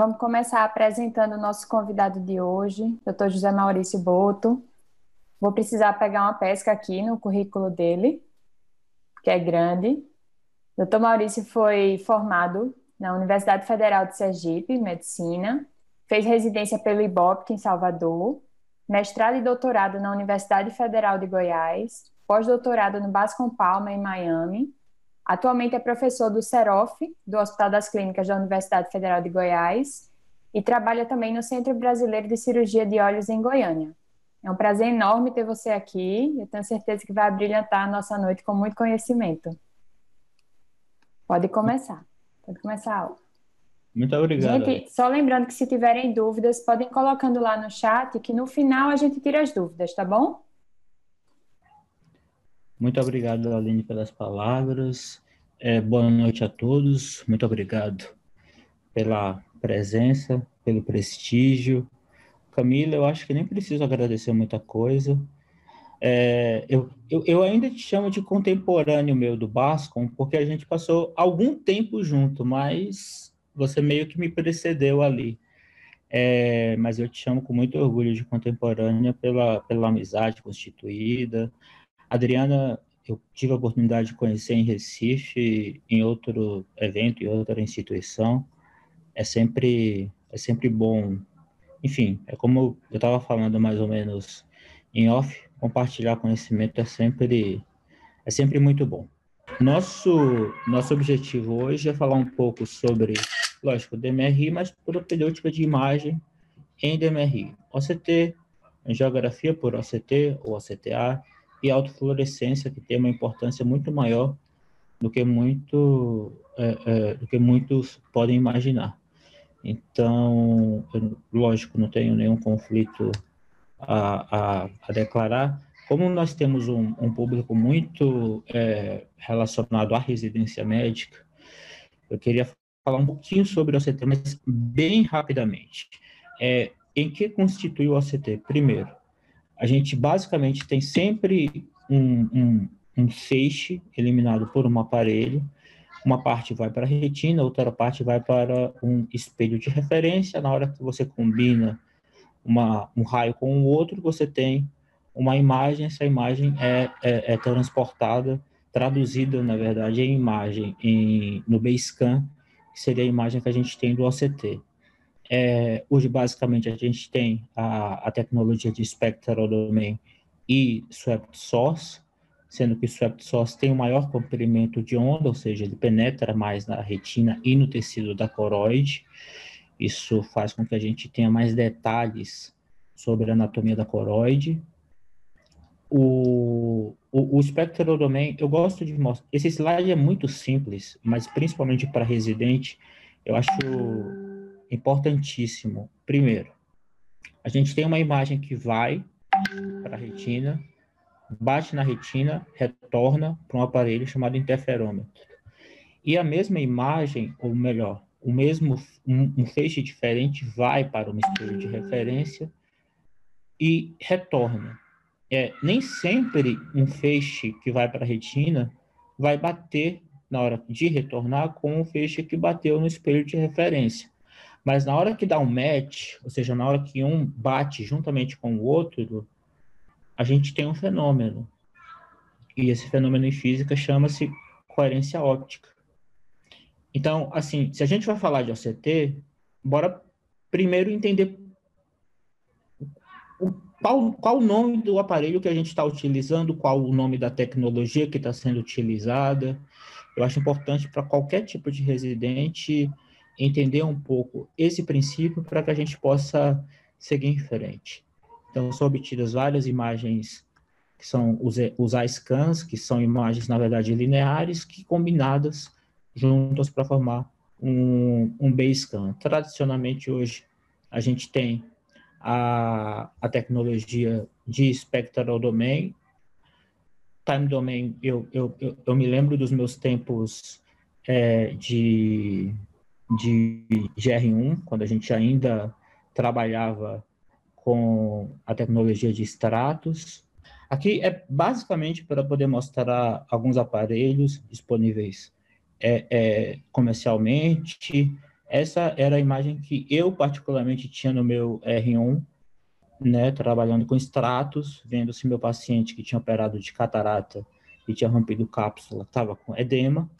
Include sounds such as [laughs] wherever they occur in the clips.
Vamos começar apresentando o nosso convidado de hoje, Dr. José Maurício Boto. Vou precisar pegar uma pesca aqui no currículo dele, que é grande. Dr. Maurício foi formado na Universidade Federal de Sergipe, Medicina, fez residência pelo IBOP em Salvador, mestrado e doutorado na Universidade Federal de Goiás, pós-doutorado no Bascom Palma, em Miami. Atualmente é professor do CEROF, do Hospital das Clínicas da Universidade Federal de Goiás, e trabalha também no Centro Brasileiro de Cirurgia de Olhos em Goiânia. É um prazer enorme ter você aqui. Eu tenho certeza que vai brilhantar a nossa noite com muito conhecimento. Pode começar. Pode começar a aula. Muito obrigado. Gente, só lembrando que se tiverem dúvidas, podem colocando lá no chat, que no final a gente tira as dúvidas, tá bom? Muito obrigado, Aline, pelas palavras. É, boa noite a todos. Muito obrigado pela presença, pelo prestígio. Camila, eu acho que nem preciso agradecer muita coisa. É, eu, eu, eu, ainda te chamo de contemporâneo meu do Bascom, porque a gente passou algum tempo junto, mas você meio que me precedeu ali. É, mas eu te chamo com muito orgulho de contemporânea pela, pela amizade constituída. Adriana, eu tive a oportunidade de conhecer em Recife, em outro evento, em outra instituição. É sempre, é sempre bom. Enfim, é como eu estava falando mais ou menos em off, compartilhar conhecimento é sempre, é sempre muito bom. Nosso, nosso objetivo hoje é falar um pouco sobre, lógico, DMRI, mas propedêutica de imagem em DMRI. OCT, geografia por OCT ou OCTA e autofluorescência, que tem uma importância muito maior do que, muito, é, é, do que muitos podem imaginar. Então, eu, lógico, não tenho nenhum conflito a, a, a declarar, como nós temos um, um público muito é, relacionado à residência médica, eu queria falar um pouquinho sobre o OCT, mas bem rapidamente. É, em que constitui o OCT? Primeiro, a gente basicamente tem sempre um, um, um feixe eliminado por um aparelho, uma parte vai para a retina, outra parte vai para um espelho de referência. Na hora que você combina uma, um raio com o outro, você tem uma imagem, essa imagem é, é, é transportada, traduzida, na verdade, em imagem em, no Basecamp, que seria a imagem que a gente tem do OCT. É, hoje, basicamente, a gente tem a, a tecnologia de Spectral Domain e Swept Source, sendo que o Swept Source tem o um maior comprimento de onda, ou seja, ele penetra mais na retina e no tecido da coroide, isso faz com que a gente tenha mais detalhes sobre a anatomia da coroide. O, o, o Spectral Domain, eu gosto de mostrar. Esse slide é muito simples, mas principalmente para residente, eu acho importantíssimo. Primeiro, a gente tem uma imagem que vai para a retina, bate na retina, retorna para um aparelho chamado interferômetro. E a mesma imagem, ou melhor, o mesmo um, um feixe diferente vai para uma espelho de referência e retorna. É, nem sempre um feixe que vai para a retina vai bater na hora de retornar com o feixe que bateu no espelho de referência. Mas na hora que dá um match, ou seja, na hora que um bate juntamente com o outro, a gente tem um fenômeno. E esse fenômeno em física chama-se coerência óptica. Então, assim, se a gente vai falar de OCT, bora primeiro entender o, qual, qual o nome do aparelho que a gente está utilizando, qual o nome da tecnologia que está sendo utilizada. Eu acho importante para qualquer tipo de residente entender um pouco esse princípio para que a gente possa seguir em frente. Então, são obtidas várias imagens que são os, os scans, que são imagens, na verdade, lineares, que combinadas juntas para formar um, um Basecamp. Tradicionalmente, hoje, a gente tem a, a tecnologia de Spectral Domain. Time Domain, eu, eu, eu, eu me lembro dos meus tempos é, de, de GR1, quando a gente ainda trabalhava com a tecnologia de extratos. Aqui é basicamente para poder mostrar alguns aparelhos disponíveis é, é, comercialmente, Essa era a imagem que eu particularmente tinha no meu R1, né, trabalhando com extratos, vendo se meu paciente que tinha operado de catarata e tinha rompido cápsula estava com edema,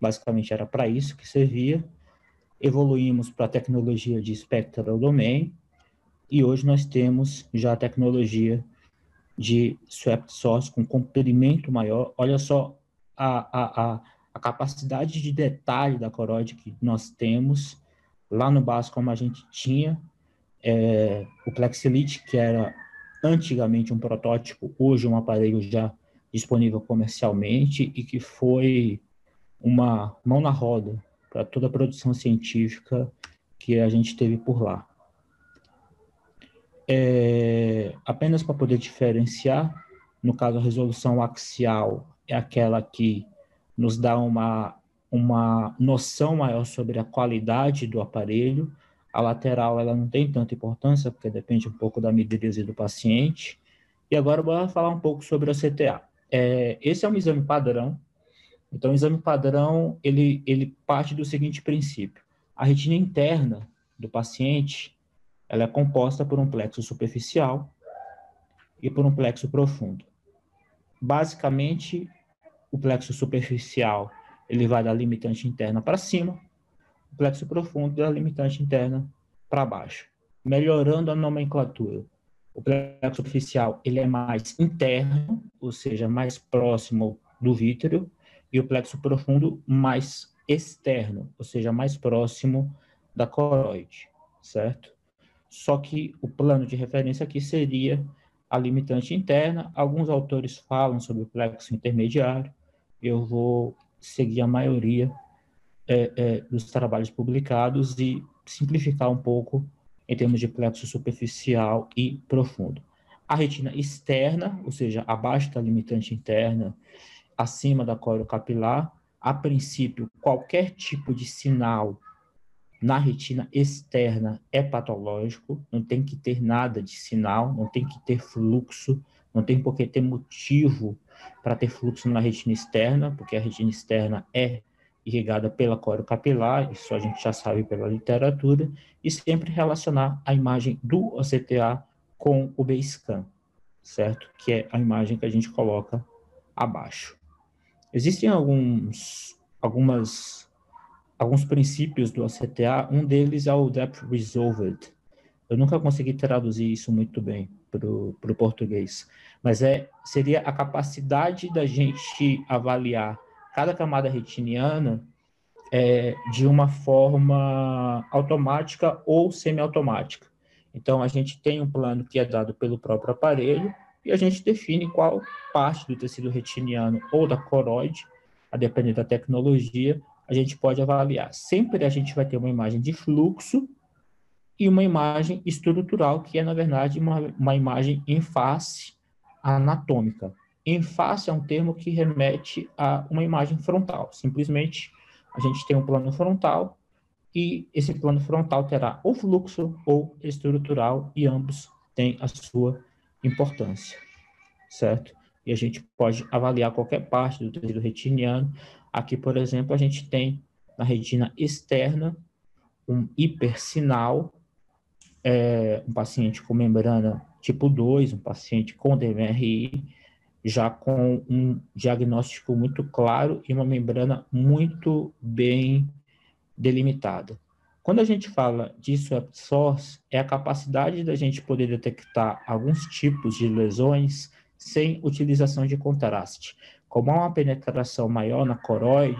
basicamente era para isso que servia. Evoluímos para a tecnologia de spectral domain e hoje nós temos já a tecnologia de swept source com comprimento maior. Olha só a, a, a, capacidade de detalhe da coroide que nós temos lá no básico, como a gente tinha é, o Plexelite, que era antigamente um protótipo, hoje um aparelho já disponível comercialmente e que foi uma mão na roda para toda a produção científica que a gente teve por lá. É, apenas para poder diferenciar, no caso a resolução axial é aquela que nos dá uma, uma noção maior sobre a qualidade do aparelho. A lateral ela não tem tanta importância, porque depende um pouco da midríase do paciente. E agora vou falar um pouco sobre a CTA. É, esse é um exame padrão. Então, o exame padrão, ele, ele parte do seguinte princípio. A retina interna do paciente, ela é composta por um plexo superficial e por um plexo profundo. Basicamente, o plexo superficial ele vai da limitante interna para cima, o plexo profundo da limitante interna para baixo, melhorando a nomenclatura. O plexo superficial ele é mais interno, ou seja, mais próximo do vítreo, e o plexo profundo mais externo, ou seja, mais próximo da coroide, certo? Só que o plano de referência aqui seria a limitante interna. Alguns autores falam sobre o plexo intermediário, eu vou seguir a maioria é, é, dos trabalhos publicados e simplificar um pouco em termos de plexo superficial e profundo. A retina externa, ou seja, abaixo da limitante interna, acima da coro capilar, a princípio, qualquer tipo de sinal na retina externa é patológico, não tem que ter nada de sinal, não tem que ter fluxo, não tem por que ter motivo para ter fluxo na retina externa, porque a retina externa é irrigada pela coro capilar, isso a gente já sabe pela literatura, e sempre relacionar a imagem do OCTA com o B-scan, certo? Que é a imagem que a gente coloca abaixo. Existem alguns, algumas, alguns princípios do OCTA, um deles é o Depth Resolved. Eu nunca consegui traduzir isso muito bem para o português, mas é seria a capacidade da gente avaliar cada camada retiniana é, de uma forma automática ou semiautomática. Então, a gente tem um plano que é dado pelo próprio aparelho e a gente define qual parte do tecido retiniano ou da coroide, a depender da tecnologia, a gente pode avaliar. Sempre a gente vai ter uma imagem de fluxo e uma imagem estrutural, que é, na verdade, uma, uma imagem em face anatômica. Em face é um termo que remete a uma imagem frontal. Simplesmente, a gente tem um plano frontal e esse plano frontal terá ou fluxo ou estrutural e ambos têm a sua importância, certo? E a gente pode avaliar qualquer parte do tecido retiniano. Aqui, por exemplo, a gente tem na retina externa um hipersinal, é, um paciente com membrana tipo 2, um paciente com DMRI, já com um diagnóstico muito claro e uma membrana muito bem delimitada. Quando a gente fala de swept source, é a capacidade da gente poder detectar alguns tipos de lesões sem utilização de contraste. Como há uma penetração maior na coroide,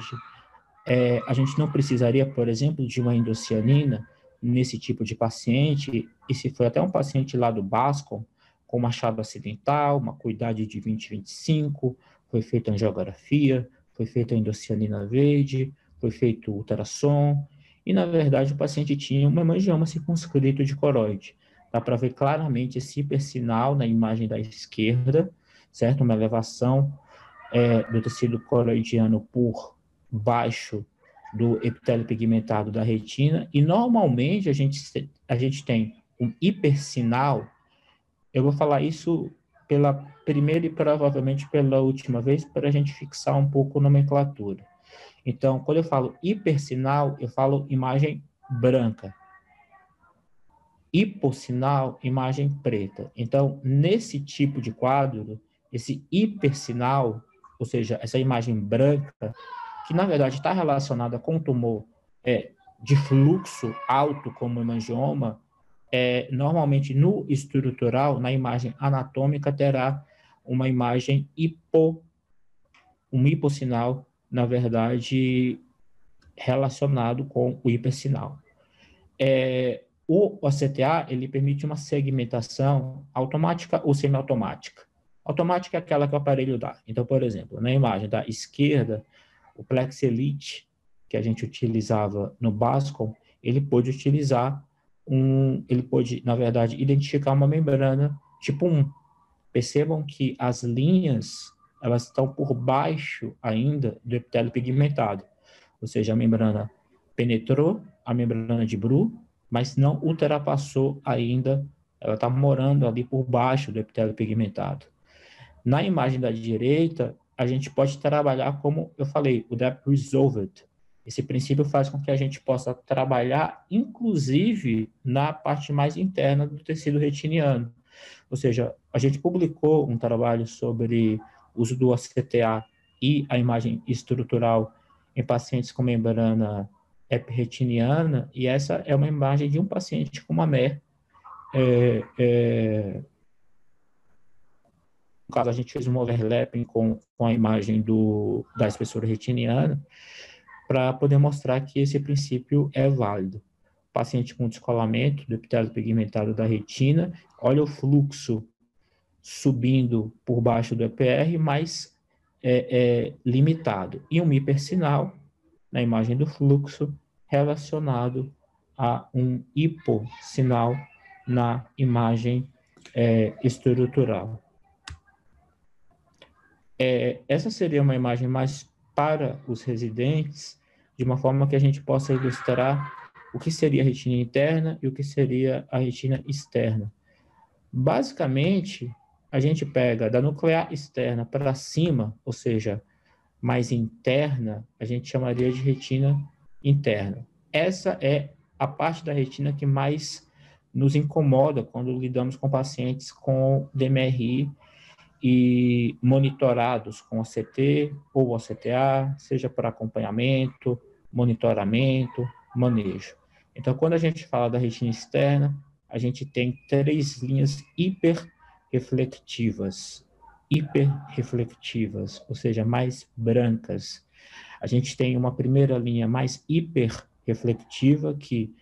é, a gente não precisaria, por exemplo, de uma endocianina nesse tipo de paciente, e se foi até um paciente lá do Bascom, com machado acidental, uma cuidade de 20-25, foi feita angiografia, foi feita endocianina verde, foi feito ultrassom, e na verdade o paciente tinha um hemangioma circunscrito de coroide. Dá para ver claramente esse hipersinal na imagem da esquerda, certo? Uma elevação é, do tecido coroidiano por baixo do epitélio pigmentado da retina, e normalmente a gente, a gente tem um hipersinal eu vou falar isso pela primeira e provavelmente pela última vez para a gente fixar um pouco a nomenclatura. Então, quando eu falo hipersinal, eu falo imagem branca. Hipossinal, imagem preta. Então, nesse tipo de quadro, esse hipersinal, ou seja, essa imagem branca, que na verdade está relacionada com o tumor é, de fluxo alto, como hemangioma, é, normalmente no estrutural, na imagem anatômica, terá uma imagem hipo, um hipossinal, na verdade, relacionado com o hipersinal. É, o OCTA, ele permite uma segmentação automática ou semiautomática. Automática é aquela que o aparelho dá. Então, por exemplo, na imagem da esquerda, o Plex Elite, que a gente utilizava no Bascom, ele pôde utilizar um, ele pôde, na verdade, identificar uma membrana tipo 1. Percebam que as linhas, elas estão por baixo ainda do epitélio pigmentado. Ou seja, a membrana penetrou a membrana de Bru, mas não ultrapassou ainda, ela está morando ali por baixo do epitélio pigmentado. Na imagem da direita, a gente pode trabalhar como eu falei, o depth resolved. Esse princípio faz com que a gente possa trabalhar, inclusive, na parte mais interna do tecido retiniano. Ou seja, a gente publicou um trabalho sobre uso do ACTA e a imagem estrutural em pacientes com membrana epirretiniana, e essa é uma imagem de um paciente com uma MER é, é, no caso, a gente fez um overlapping com, com a imagem do, da espessura retiniana para poder mostrar que esse princípio é válido. Paciente com descolamento do epitélio pigmentado da retina, olha o fluxo subindo por baixo do EPR, mas é, é limitado. E um hipersinal na imagem do fluxo relacionado a um hipossinal na imagem é, estrutural. É, essa seria uma imagem mais para os residentes, de uma forma que a gente possa ilustrar o que seria a retina interna e o que seria a retina externa. Basicamente, a gente pega da nuclear externa para cima, ou seja, mais interna, a gente chamaria de retina interna. Essa é a parte da retina que mais nos incomoda quando lidamos com pacientes com DMRI e monitorados com OCT ou OCTA, seja para acompanhamento, monitoramento, manejo. Então, quando a gente fala da retina externa, a gente tem três linhas hiperreflectivas, hiperreflectivas, ou seja, mais brancas. A gente tem uma primeira linha mais hiperreflectiva, que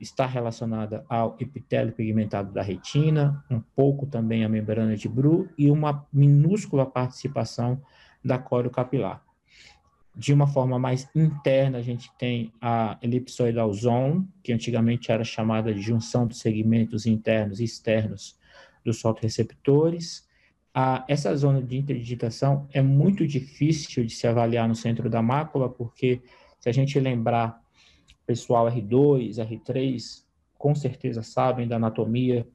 está relacionada ao epitélio pigmentado da retina, um pouco também à membrana de Bru e uma minúscula participação da córeo capilar. De uma forma mais interna, a gente tem a elipsoidal zone, que antigamente era chamada de junção dos segmentos internos e externos dos fotoreceptores. A, essa zona de interdigitação é muito difícil de se avaliar no centro da mácula, porque se a gente lembrar pessoal R2, R3, com certeza sabem da anatomia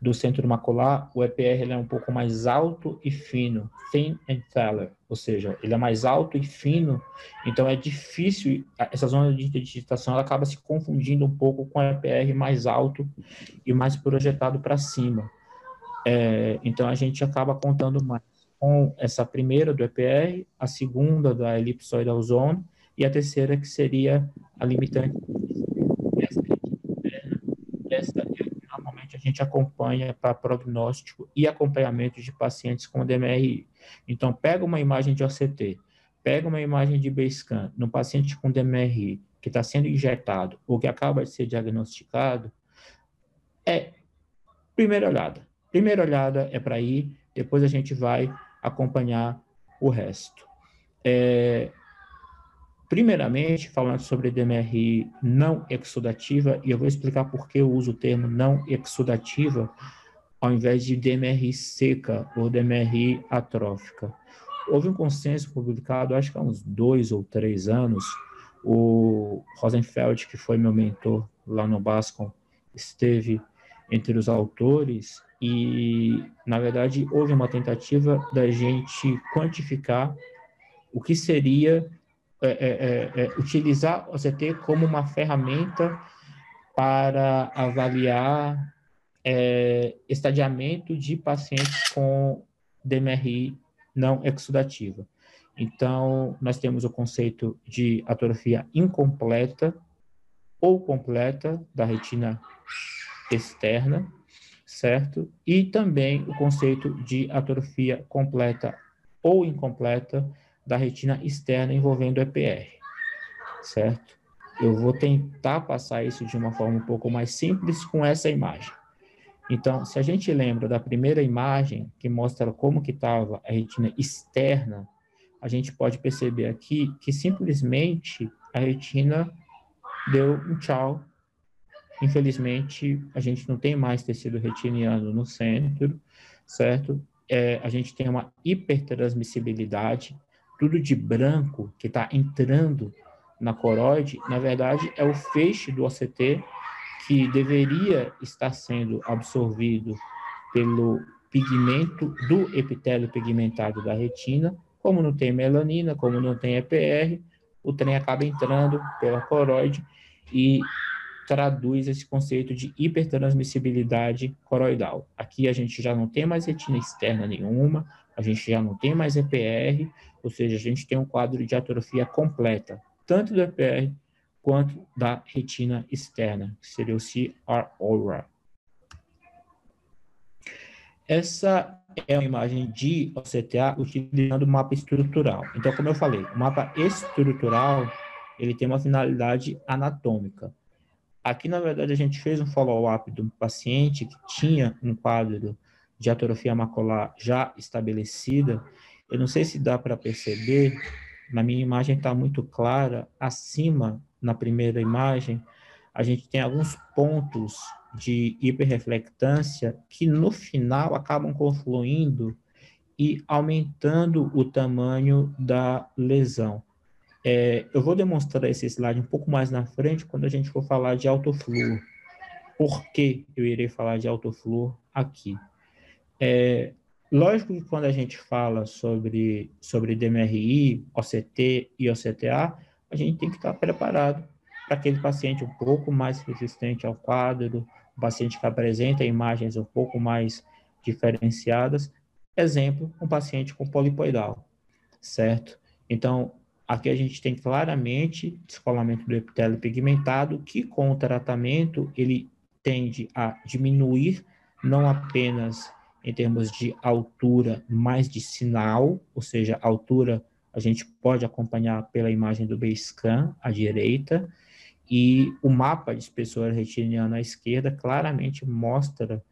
do centro macular, o EPR é um pouco mais alto e fino, thin and thaler, ou seja, ele é mais alto e fino, então é difícil, essa zona de digitação ela acaba se confundindo um pouco com o EPR mais alto e mais projetado para cima. É, então a gente acaba contando mais com essa primeira do EPR, a segunda da elipsoidal zone, e a terceira que seria a limitante esta normalmente a gente acompanha para prognóstico e acompanhamento de pacientes com DMRI. Então, pega uma imagem de OCT, pega uma imagem de B-scan no paciente com DMRI que está sendo injetado ou que acaba de ser diagnosticado, é primeira olhada. Primeira olhada é para ir, depois a gente vai acompanhar o resto. É, Primeiramente, falando sobre DMRI não exudativa, e eu vou explicar por que eu uso o termo não exudativa ao invés de DMRI seca ou DMRI atrófica. Houve um consenso publicado, acho que há uns dois ou três anos, o Rosenfeld, que foi meu mentor lá no Bascom, esteve entre os autores e, na verdade, houve uma tentativa da gente quantificar o que seria é, é, é, é, utilizar o CT como uma ferramenta para avaliar é, estadiamento de pacientes com DMRI não exudativa. Então, nós temos o conceito de atrofia incompleta ou completa da retina externa, certo? E também o conceito de atrofia completa ou incompleta da retina externa envolvendo EPR, certo? Eu vou tentar passar isso de uma forma um pouco mais simples com essa imagem. Então, se a gente lembra da primeira imagem que mostra como que estava a retina externa, a gente pode perceber aqui que simplesmente a retina deu um tchau. Infelizmente, a gente não tem mais tecido retiniano no centro, certo? É, a gente tem uma hipertransmissibilidade, tudo de branco que está entrando na coroide, na verdade, é o feixe do OCT que deveria estar sendo absorvido pelo pigmento do epitélio pigmentado da retina, como não tem melanina, como não tem EPR, o trem acaba entrando pela coroide e traduz esse conceito de hipertransmissibilidade coroidal. Aqui a gente já não tem mais retina externa nenhuma, a gente já não tem mais EPR, ou seja, a gente tem um quadro de atrofia completa, tanto do EPR quanto da retina externa, que seria o CR aura. Essa é uma imagem de OCTA utilizando o mapa estrutural. Então, como eu falei, o mapa estrutural ele tem uma finalidade anatômica. Aqui, na verdade, a gente fez um follow-up de um paciente que tinha um quadro de atrofia macular já estabelecida. Eu não sei se dá para perceber, na minha imagem está muito clara, acima na primeira imagem, a gente tem alguns pontos de hiperreflectância que no final acabam confluindo e aumentando o tamanho da lesão. É, eu vou demonstrar esse slide um pouco mais na frente quando a gente for falar de autofluor. Por que eu irei falar de autofluor aqui? É, lógico que quando a gente fala sobre, sobre DMRI, OCT e OCTA, a gente tem que estar preparado para aquele paciente um pouco mais resistente ao quadro, um paciente que apresenta imagens um pouco mais diferenciadas. Exemplo, um paciente com polipoidal, certo? Então, aqui a gente tem claramente descolamento do epitélio pigmentado, que com o tratamento ele tende a diminuir não apenas em termos de altura, mas de sinal, ou seja, altura a gente pode acompanhar pela imagem do B-scan à direita, e o mapa de espessura retiniana à esquerda claramente mostra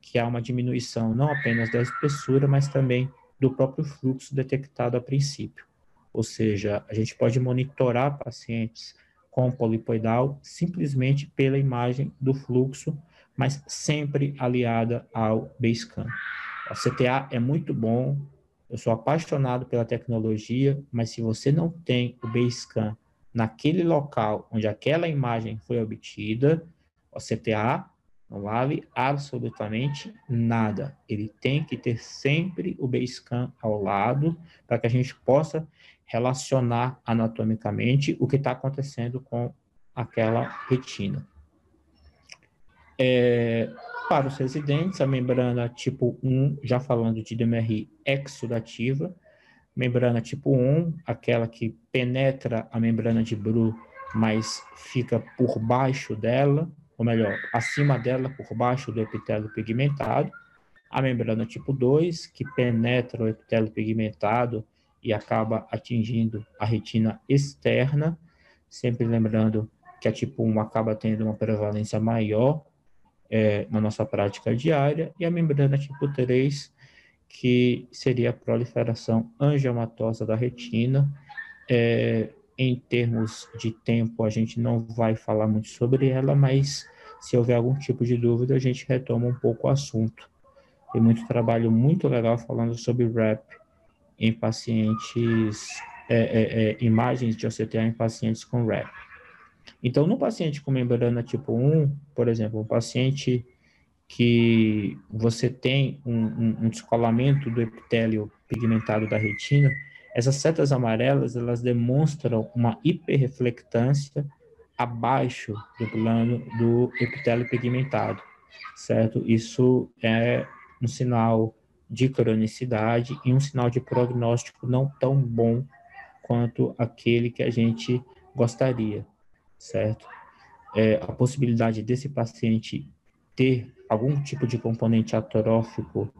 que há uma diminuição não apenas da espessura, mas também do próprio fluxo detectado a princípio. Ou seja, a gente pode monitorar pacientes com polipoidal simplesmente pela imagem do fluxo, mas sempre aliada ao B-scan. O CTA é muito bom, eu sou apaixonado pela tecnologia, mas se você não tem o Basecamp naquele local onde aquela imagem foi obtida, o CTA não vale absolutamente nada. Ele tem que ter sempre o Basecamp ao lado para que a gente possa relacionar anatomicamente o que está acontecendo com aquela retina. É, para os residentes, a membrana tipo 1, já falando de DMRI exudativa, membrana tipo 1, aquela que penetra a membrana de Bru, mas fica por baixo dela, ou melhor, acima dela, por baixo do epitélio pigmentado. A membrana tipo 2, que penetra o epitélio pigmentado e acaba atingindo a retina externa, sempre lembrando que a tipo 1 acaba tendo uma prevalência maior é, na nossa prática diária, e a membrana tipo 3, que seria a proliferação angiomatosa da retina. É, em termos de tempo, a gente não vai falar muito sobre ela, mas se houver algum tipo de dúvida, a gente retoma um pouco o assunto. Tem muito trabalho muito legal falando sobre RAP em pacientes, é, é, é imagens de OCTA em pacientes com RAP. Então, no paciente com membrana tipo 1, por exemplo, um paciente que você tem um, um, um descolamento do epitélio pigmentado da retina, essas setas amarelas, elas demonstram uma hiperreflectância abaixo do plano do epitélio pigmentado, certo? Isso é um sinal de cronicidade e um sinal de prognóstico não tão bom quanto aquele que a gente gostaria, certo? É, a possibilidade desse paciente ter algum tipo de componente atrófico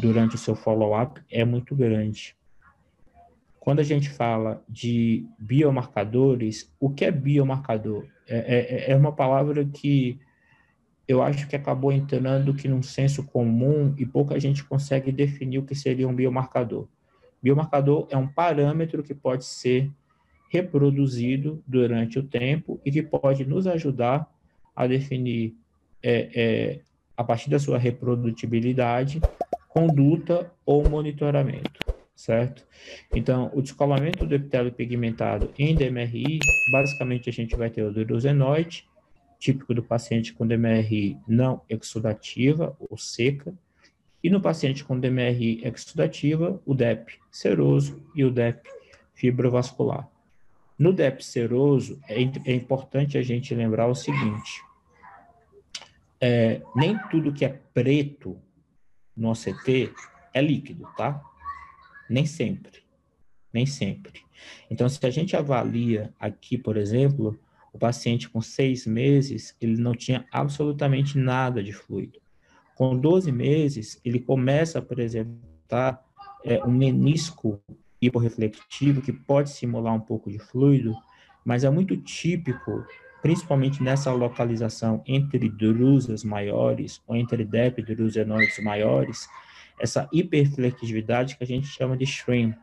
durante o seu follow-up é muito grande. Quando a gente fala de biomarcadores, o que é biomarcador? É, é, é uma palavra que eu acho que acabou entrando que num senso comum e pouca gente consegue definir o que seria um biomarcador. Biomarcador é um parâmetro que pode ser reproduzido durante o tempo e que pode nos ajudar a definir, é, é, a partir da sua reprodutibilidade, conduta ou monitoramento, certo? Então, o descolamento do epitélio pigmentado em DMRI, basicamente a gente vai ter o durosenoide, típico do paciente com DMRI não exudativa ou seca, e no paciente com DMRI exudativa, o DEP seroso e o DEP fibrovascular. No DEP seroso, é, é importante a gente lembrar o seguinte, é, nem tudo que é preto no OCT é líquido, tá? Nem sempre, nem sempre. Então, se a gente avalia aqui, por exemplo, o paciente com seis meses, ele não tinha absolutamente nada de fluido. Com 12 meses, ele começa a apresentar é, um menisco hiporreflectivo que pode simular um pouco de fluido, mas é muito típico, principalmente nessa localização entre drusas maiores ou entre depidrusenoides maiores, essa hiperflectividade que a gente chama de shrimp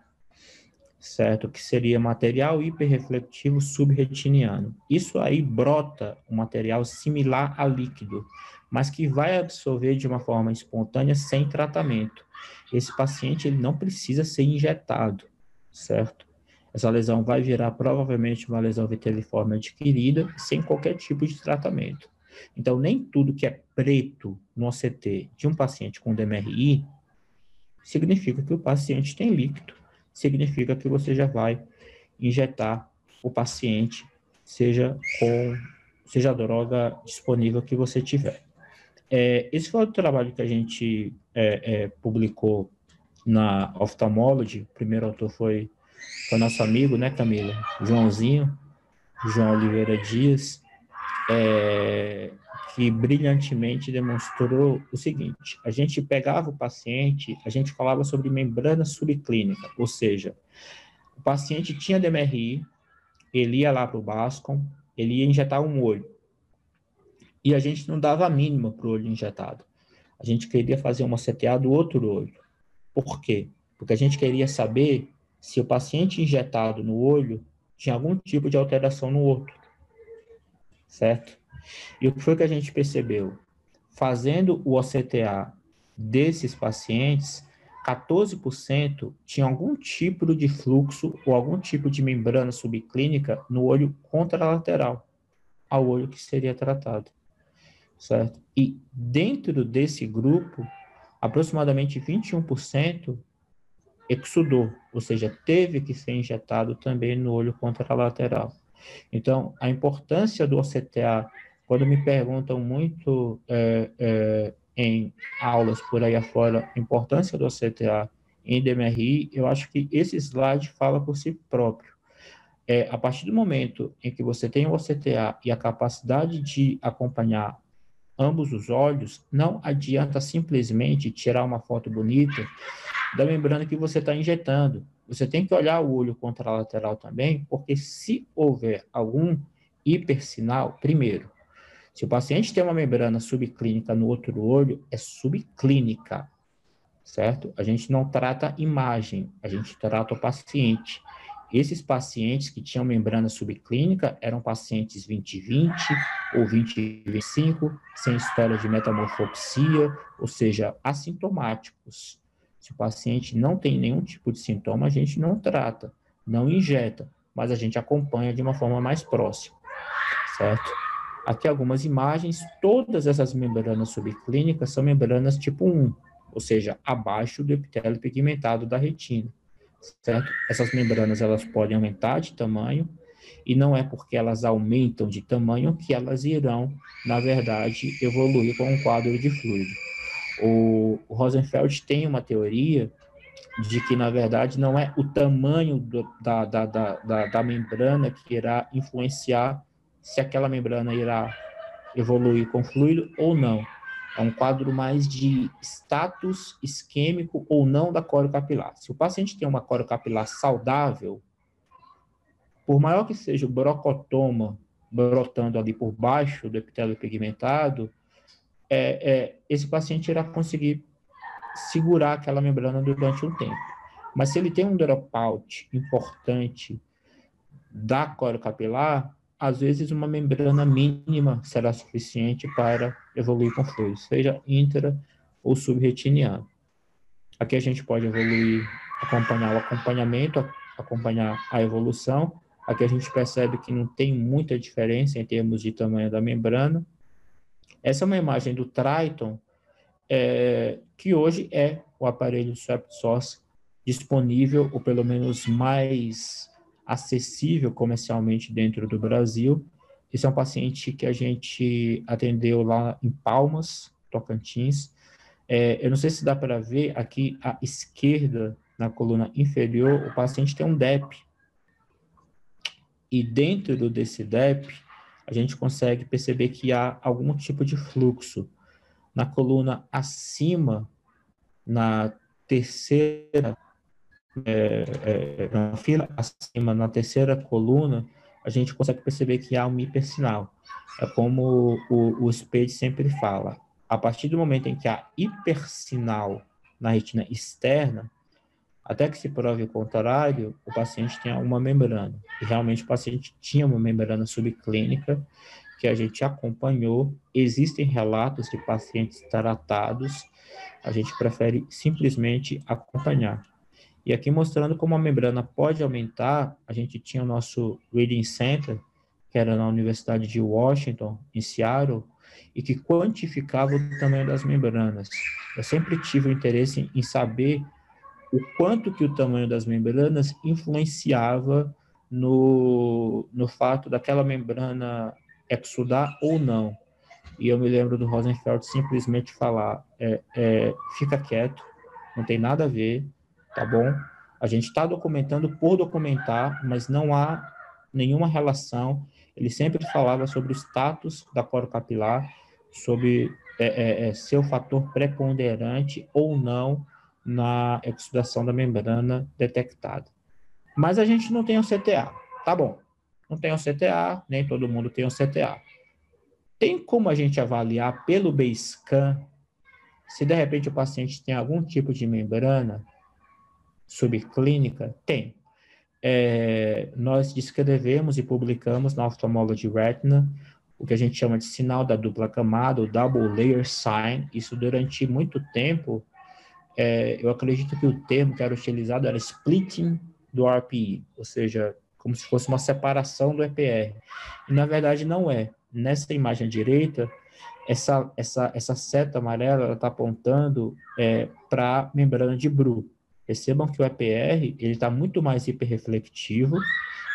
certo? Que seria material hiperreflectivo subretiniano. Isso aí brota um material similar a líquido, mas que vai absorver de uma forma espontânea sem tratamento. Esse paciente ele não precisa ser injetado, certo? Essa lesão vai virar provavelmente uma lesão viteliforme adquirida sem qualquer tipo de tratamento. Então, nem tudo que é preto no OCT de um paciente com DMRI significa que o paciente tem líquido significa que você já vai injetar o paciente, seja com seja a droga disponível que você tiver. É, esse foi o trabalho que a gente é, é, publicou na Ophthalmology. O primeiro autor foi, foi nosso amigo, né, Camila? Joãozinho, João Oliveira Dias. É, que brilhantemente demonstrou o seguinte: a gente pegava o paciente, a gente falava sobre membrana subclínica, ou seja, o paciente tinha DMRI, ele ia lá para o Bascom, ele ia injetar um olho. E a gente não dava a mínima para o olho injetado. A gente queria fazer uma CTA do outro olho. Por quê? Porque a gente queria saber se o paciente injetado no olho tinha algum tipo de alteração no outro. Certo? E o que foi que a gente percebeu? Fazendo o OCTA desses pacientes, 14% tinham algum tipo de fluxo ou algum tipo de membrana subclínica no olho contralateral ao olho que seria tratado, certo? E dentro desse grupo, aproximadamente 21% exudou, ou seja, teve que ser injetado também no olho contralateral. Então, a importância do OCTA quando me perguntam muito é, é, em aulas por aí afora a importância do CTA em DMRI, eu acho que esse slide fala por si próprio. É, a partir do momento em que você tem o OCTA e a capacidade de acompanhar ambos os olhos, não adianta simplesmente tirar uma foto bonita da membrana que você está injetando. Você tem que olhar o olho contralateral também, porque se houver algum hipersinal, primeiro, se o paciente tem uma membrana subclínica no outro olho, é subclínica, certo? A gente não trata imagem, a gente trata o paciente. Esses pacientes que tinham membrana subclínica eram pacientes 2020 ou 2025, sem história de metamorfopsia, ou seja, assintomáticos. Se o paciente não tem nenhum tipo de sintoma, a gente não trata, não injeta, mas a gente acompanha de uma forma mais próxima, certo? Aqui algumas imagens, todas essas membranas subclínicas são membranas tipo 1, ou seja, abaixo do epitélio pigmentado da retina, certo? Essas membranas, elas podem aumentar de tamanho e não é porque elas aumentam de tamanho que elas irão, na verdade, evoluir com um quadro de fluido. O, Rosenfeld tem uma teoria de que, na verdade, não é o tamanho do, da, da, da, da, membrana que irá influenciar se aquela membrana irá evoluir com fluido ou não. É um quadro mais de status isquêmico ou não da coro capilar. Se o paciente tem uma coro capilar saudável, por maior que seja o brocotoma brotando ali por baixo do epitélio pigmentado, é, é, esse paciente irá conseguir segurar aquela membrana durante um tempo. Mas se ele tem um dropout importante da coro capilar, às vezes uma membrana mínima será suficiente para evoluir com fluido, seja intra ou subretiniano. Aqui a gente pode evoluir, acompanhar o acompanhamento, acompanhar a evolução. Aqui a gente percebe que não tem muita diferença em termos de tamanho da membrana. Essa é uma imagem do Triton, é, que hoje é o aparelho Swept Source disponível, ou pelo menos mais acessível comercialmente dentro do Brasil. Esse é um paciente que a gente atendeu lá em Palmas, Tocantins. É, eu não sei se dá para ver aqui à esquerda, na coluna inferior, o paciente tem um DEP. E dentro desse DEP, a gente consegue perceber que há algum tipo de fluxo. Na coluna acima, na terceira é, é, na fila acima, na terceira coluna, a gente consegue perceber que há um hipersinal. É como o, o Spade sempre fala. A partir do momento em que há hipersinal na retina externa, até que se prove o contrário, o paciente tem uma membrana. E realmente o paciente tinha uma membrana subclínica que a gente acompanhou. Existem relatos de pacientes tratados. A gente prefere simplesmente acompanhar. E aqui mostrando como a membrana pode aumentar, a gente tinha o nosso Reading Center, que era na Universidade de Washington, em Seattle, e que quantificava o tamanho das membranas. Eu sempre tive o interesse em saber o quanto que o tamanho das membranas influenciava no, no fato daquela membrana exudar ou não. E eu me lembro do Rosenfeld simplesmente falar, é, é, fica quieto, não tem nada a ver, tá bom? A gente está documentando por documentar, mas não há nenhuma relação. Ele sempre falava sobre o status da coro capilar, sobre é, é, é, seu fator preponderante ou não na exudação da membrana detectada. Mas a gente não tem o CTA, tá bom? Não tem o CTA, nem todo mundo tem o CTA. Tem como a gente avaliar pelo B-scan se de repente o paciente tem algum tipo de membrana subclínica? Tem. É, nós descrevemos e publicamos na Ophthalmology Retina o que a gente chama de sinal da dupla camada, o double layer sign. Isso durante muito tempo, é, eu acredito que o termo que era utilizado era splitting do RPE, ou seja, como se fosse uma separação do EPR. E na verdade não é. Nessa imagem direita, essa, essa, essa seta amarela está apontando é, para a membrana de Bru. Percebam que o EPR ele está muito mais hiperreflectivo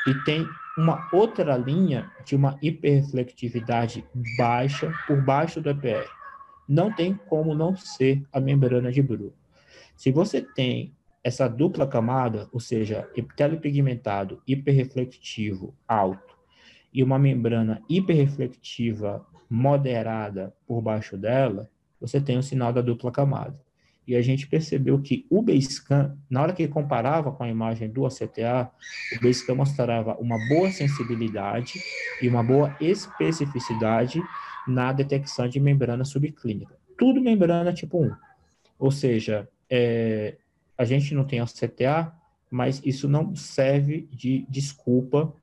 e tem uma outra linha de uma hiperreflectividade baixa por baixo do EPR. Não tem como não ser a membrana de Bru. Se você tem essa dupla camada, ou seja, epitélio pigmentado hiperreflectivo alto e uma membrana hiperreflectiva moderada por baixo dela, você tem o sinal da dupla camada e a gente percebeu que o Basecamp, na hora que comparava com a imagem do ACTA, o Basecamp mostrava uma boa sensibilidade e uma boa especificidade na detecção de membrana subclínica. Tudo membrana tipo 1. Ou seja, é, a gente não tem ACTA, mas isso não serve de desculpa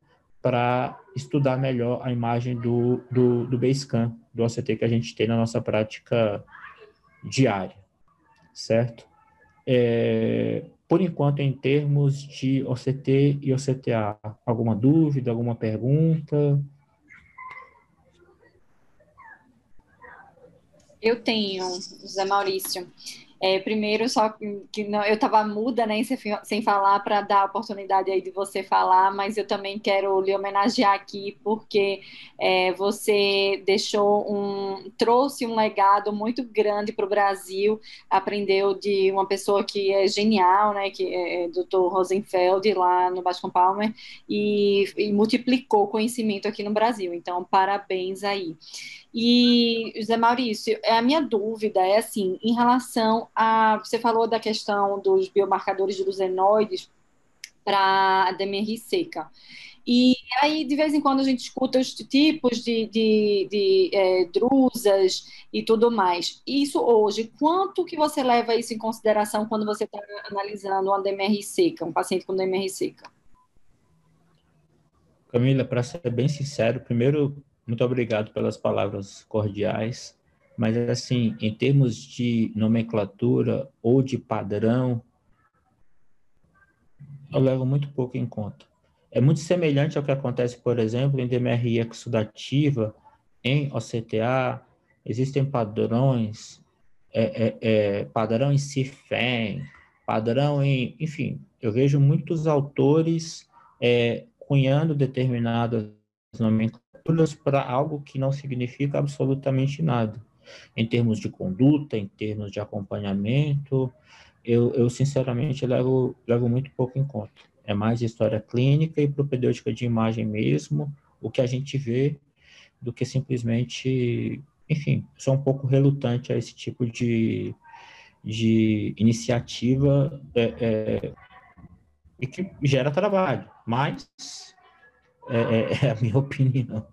para estudar melhor a imagem do, do, do Basecamp, do ACT que a gente tem na nossa prática diária certo? É, por enquanto, em termos de OCT e OCTA, alguma dúvida, alguma pergunta? Eu tenho, José Maurício. É, primeiro, só que não, eu estava muda, né, sem, sem falar, para dar a oportunidade aí de você falar, mas eu também quero lhe homenagear aqui, porque é, você deixou um, trouxe um legado muito grande para o Brasil, aprendeu de uma pessoa que é genial, né, que é, é Dr. Rosenfeld, lá no Bascom Palmer, e, e multiplicou conhecimento aqui no Brasil. Então, parabéns aí. E, José Maurício, a minha dúvida é assim, em relação a. Você falou da questão dos biomarcadores de luzenoides para a DMR seca. E aí, de vez em quando, a gente escuta os tipos de, de, de é, drusas e tudo mais. Isso hoje, quanto que você leva isso em consideração quando você está analisando uma DMR seca, um paciente com DMR seca? Camila, para ser bem sincero, primeiro muito obrigado pelas palavras cordiais, mas assim, em termos de nomenclatura ou de padrão, eu levo muito pouco em conta. É muito semelhante ao que acontece, por exemplo, em DMRI exudativa, em OCTA, existem padrões, é, é, é, padrão em CIFEM, padrão em, enfim, eu vejo muitos autores é, cunhando determinadas nomenclaturas para algo que não significa absolutamente nada. Em termos de conduta, em termos de acompanhamento, eu, eu sinceramente levo, levo muito pouco em conta. É mais história clínica e propedêutica de imagem mesmo, o que a gente vê, do que simplesmente, enfim, sou um pouco relutante a esse tipo de, de iniciativa é, é, e que gera trabalho, mas é, é, é a minha [laughs] opinião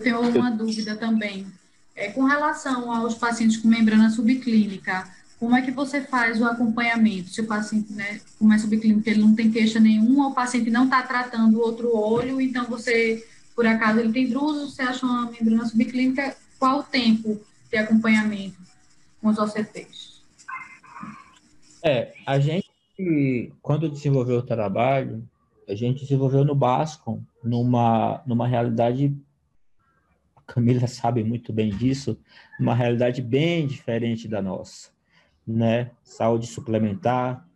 tenho uma dúvida também. É, com relação aos pacientes com membrana subclínica, como é que você faz o acompanhamento? Se o paciente, né, como é subclínico, ele não tem queixa nenhuma, o paciente não está tratando o outro olho, então você, por acaso, ele tem druso, você acha uma membrana subclínica, qual o tempo de acompanhamento com os OCTs? É, a gente, quando desenvolveu o trabalho, a gente desenvolveu no Bascom, numa, numa realidade Camila [laughs] sabe muito bem disso, uma realidade bem diferente da nossa, né? Saúde suplementar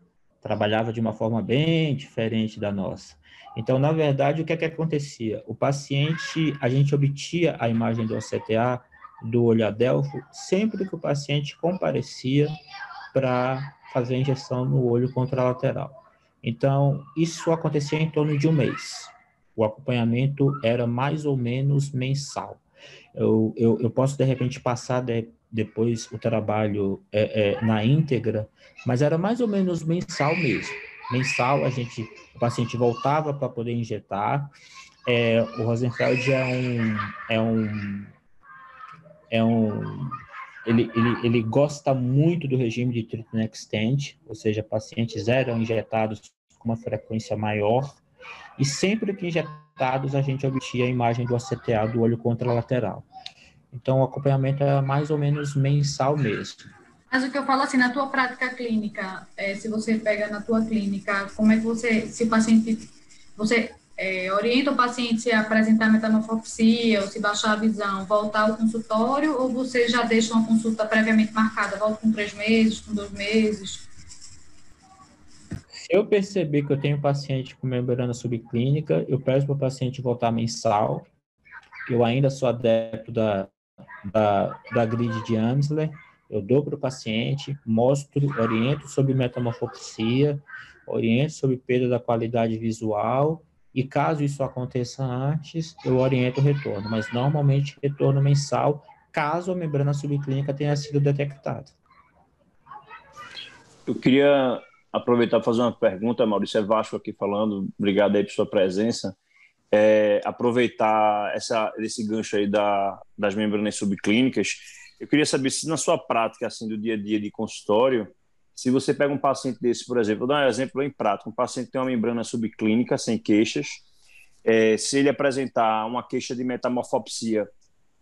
trabalhava de uma forma bem diferente da nossa. Então, na verdade, o que é que acontecia? O paciente, a gente obtia a imagem do OCTA do olho adelfo sempre que o paciente comparecia para fazer a injeção no olho contralateral. Então, isso acontecia em torno de um mês. O acompanhamento era mais ou menos mensal. Eu, eu, eu posso, de repente, passar de, depois o trabalho é, é, na íntegra, mas era mais ou menos mensal mesmo. Mensal, a gente, o paciente voltava para poder injetar. É, o Rosenfeld é um, é um, é um ele, ele, ele gosta muito do regime de treatment extend, ou seja, pacientes eram injetados com uma frequência maior, e sempre que injetados a gente obtinha a imagem do ACTA do olho contralateral. Então, o acompanhamento é mais ou menos mensal mesmo. Mas o que eu falo assim, na tua prática clínica, é, se você pega na tua clínica, como é que você, se o paciente, você é, orienta o paciente a apresentar metamorfopsia ou se baixar a visão, voltar ao consultório, ou você já deixa uma consulta previamente marcada, volta com três meses, com dois meses? Se eu perceber que eu tenho paciente com membrana subclínica, eu peço para o paciente voltar mensal. Eu ainda sou adepto da, da, da grid de Amsler. Eu dou para o paciente, mostro, oriento sobre metamorfopsia, oriento sobre perda da qualidade visual e caso isso aconteça antes, eu oriento o retorno, mas normalmente retorno mensal, caso a membrana subclínica tenha sido detectada. Eu queria aproveitar para fazer uma pergunta, Maurício. É Vasco aqui falando, obrigado aí por sua presença. É, aproveitar essa, esse gancho aí da, das membranas subclínicas, eu queria saber se na sua prática, assim, do dia a dia de consultório, se você pega um paciente desse, por exemplo, vou dar um exemplo em prática, um paciente tem uma membrana subclínica sem queixas, é, se ele apresentar uma queixa de metamorfopsia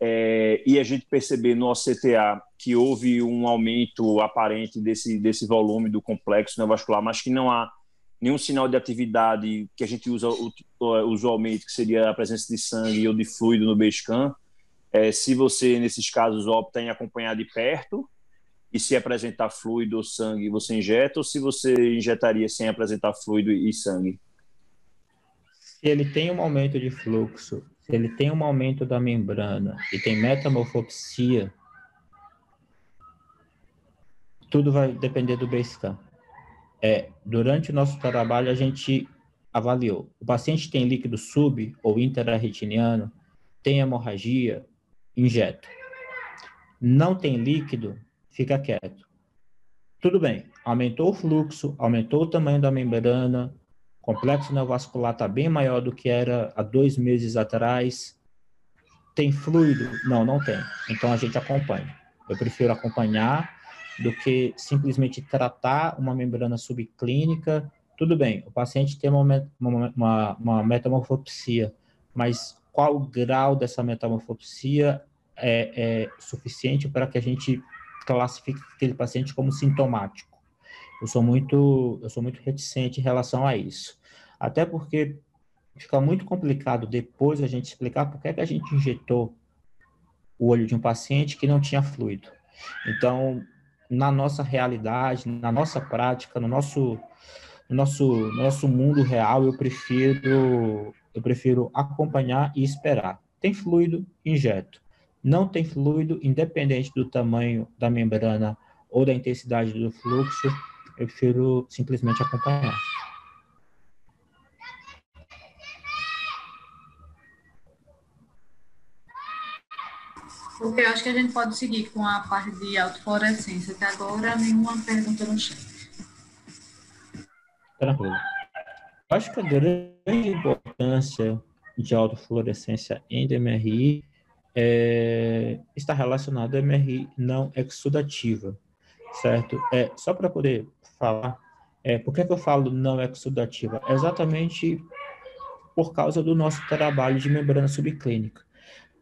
é, e a gente perceber no OCTA que houve um aumento aparente desse, desse volume do complexo neovascular, mas que não há nenhum sinal de atividade que a gente usa usualmente, que seria a presença de sangue ou de fluido no B-scan, é, se você, nesses casos, opta em acompanhar de perto, e se apresentar fluido ou sangue, você injeta, ou se você injetaria sem apresentar fluido e sangue? Se ele tem um aumento de fluxo, se ele tem um aumento da membrana e tem metamorfopsia, tudo vai depender do bem-estar. É, durante o nosso trabalho, a gente avaliou. O paciente tem líquido sub ou interarretiniano, tem hemorragia, injeta. Não tem líquido, fica quieto. Tudo bem, aumentou o fluxo, aumentou o tamanho da membrana, complexo neovascular está bem maior do que era há dois meses atrás. Tem fluido? Não, não tem. Então a gente acompanha. Eu prefiro acompanhar do que simplesmente tratar uma membrana subclínica. Tudo bem, o paciente tem uma, uma, uma metamorfopsia, mas qual o grau dessa metamorfopsia é, é suficiente para que a gente classifique aquele paciente como sintomático? Eu sou muito, eu sou muito reticente em relação a isso. Até porque fica muito complicado depois a gente explicar por que, é que a gente injetou o olho de um paciente que não tinha fluido. Então, na nossa realidade, na nossa prática, no nosso, no nosso, no nosso mundo real, eu prefiro, eu prefiro acompanhar e esperar. Tem fluido, injeto. Não tem fluido, independente do tamanho da membrana ou da intensidade do fluxo, eu prefiro simplesmente acompanhar. Eu acho que a gente pode seguir com a parte de autofluorescência. Até agora, nenhuma pergunta no chat. Tranquilo. Acho que a grande importância de autofluorescência em DMRI é, está relacionada à MRI não exudativa, certo? É, só para poder falar, é, por que, que eu falo não exudativa? É exatamente por causa do nosso trabalho de membrana subclínica.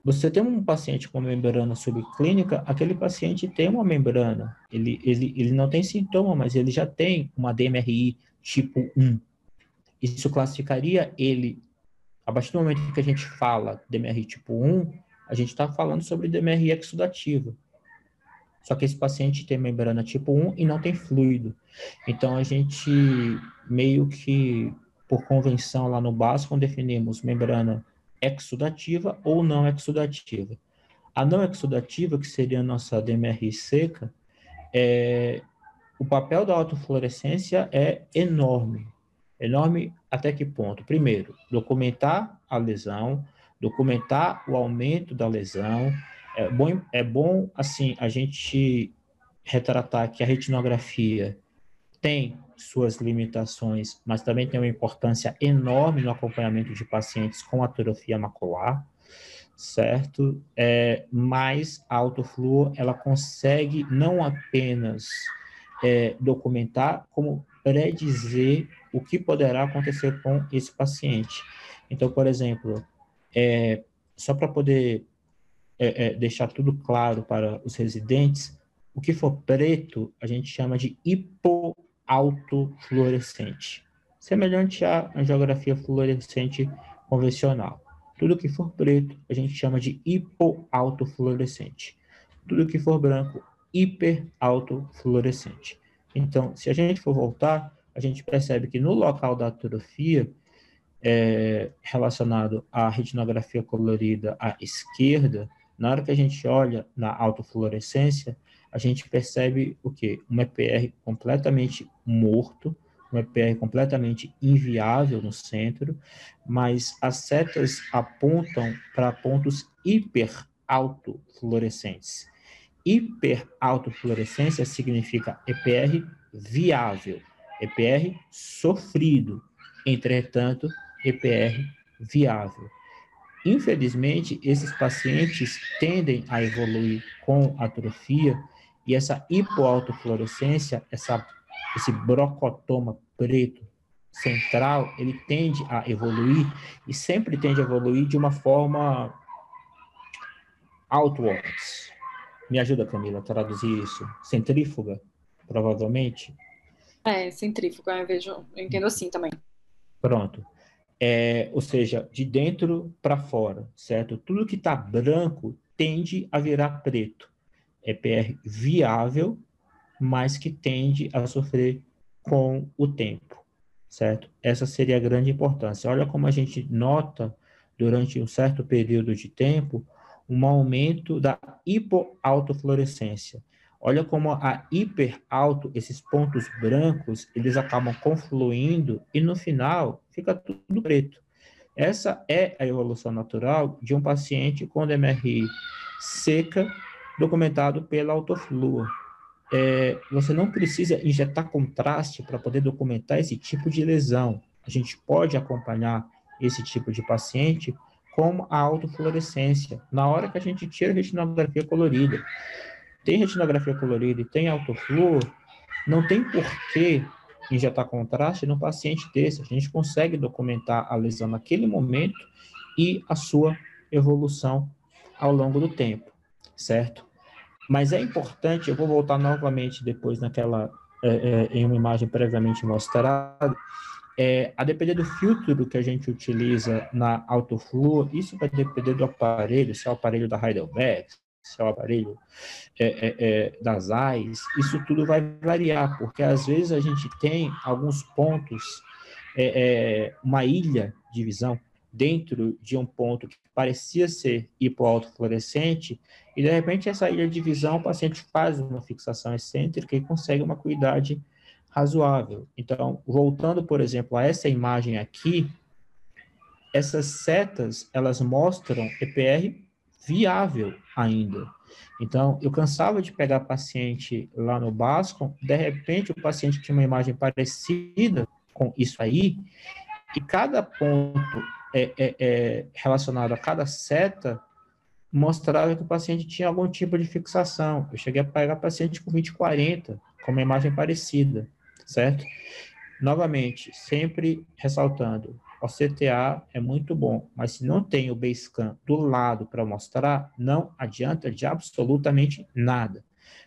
Você tem um paciente com membrana subclínica, aquele paciente tem uma membrana, ele, ele, ele não tem sintoma, mas ele já tem uma DMRI tipo 1. Isso classificaria ele, a partir do momento que a gente fala DMRI tipo 1, a gente está falando sobre DMRI exudativa. Só que esse paciente tem membrana tipo 1 e não tem fluido. Então, a gente meio que, por convenção lá no básico, definimos membrana exudativa ou não exudativa. A não exudativa, que seria a nossa DMRI seca, é, o papel da autofluorescência é enorme. Enorme até que ponto? Primeiro, documentar a lesão, documentar o aumento da lesão. É bom, é bom assim, a gente retratar que a retinografia tem suas limitações, mas também tem uma importância enorme no acompanhamento de pacientes com atrofia macular, certo? É, mas a autofluor, ela consegue não apenas é, documentar, como predizer o que poderá acontecer com esse paciente. Então, por exemplo, é, só para poder é, é, deixar tudo claro para os residentes, o que for preto, a gente chama de hipo autofluorescente, semelhante à angiografia fluorescente convencional. Tudo que for preto, a gente chama de hipoautofluorescente. Tudo que for branco, hiperautofluorescente. Então, se a gente for voltar, a gente percebe que no local da atrofia, é, relacionado à retinografia colorida à esquerda, na hora que a gente olha na autofluorescência, a gente percebe o quê? Um EPR completamente morto, um EPR completamente inviável no centro, mas as setas apontam para pontos hiper autofluorescentes. Hiper autofluorescência significa EPR viável, EPR sofrido, entretanto, EPR viável. Infelizmente, esses pacientes tendem a evoluir com atrofia e essa hipoautofluorescência, essa, esse brocotoma preto central, ele tende a evoluir e sempre tende a evoluir de uma forma outwards. Me ajuda, Camila, a traduzir isso. Centrífuga, provavelmente? É, centrífuga, eu vejo, eu entendo assim também. Pronto. É, ou seja, de dentro para fora, certo? Tudo que está branco tende a virar preto. EPR viável, mas que tende a sofrer com o tempo, certo? Essa seria a grande importância. Olha como a gente nota durante um certo período de tempo um aumento da hipoautofluorescência. Olha como a hiperalto, esses pontos brancos, eles acabam confluindo e no final fica tudo preto. Essa é a evolução natural de um paciente com DMRI seca, documentado pela autofluor. É, você não precisa injetar contraste para poder documentar esse tipo de lesão. A gente pode acompanhar esse tipo de paciente como a autofluorescência, na hora que a gente tira a retinografia colorida. Tem retinografia colorida e tem autofluor, não tem porquê injetar contraste no paciente desse. A gente consegue documentar a lesão naquele momento e a sua evolução ao longo do tempo, certo? Mas é importante, eu vou voltar novamente depois naquela, é, é, em uma imagem previamente mostrada, é, a depender do filtro que a gente utiliza na autofluor, isso vai depender do aparelho, se é o aparelho da Heidelberg, se é o aparelho é, é, é, das AIS, isso tudo vai variar, porque às vezes a gente tem alguns pontos, é, é, uma ilha de visão dentro de um ponto que parecia ser hipoautofluorescente, e de repente essa ilha de visão o paciente faz uma fixação excêntrica e consegue uma cuidade razoável. Então, voltando, por exemplo, a essa imagem aqui, essas setas, elas mostram EPR viável ainda. Então, eu cansava de pegar paciente lá no Bascom, de repente o paciente tinha uma imagem parecida com isso aí, e cada ponto é, é, é relacionado a cada seta mostrava que o paciente tinha algum tipo de fixação. Eu cheguei a pegar paciente com 2040, com uma imagem parecida certo? Novamente, sempre ressaltando, o CTA é muito bom, mas se não tem o Basecamp do lado para mostrar, não adianta de absolutamente nada.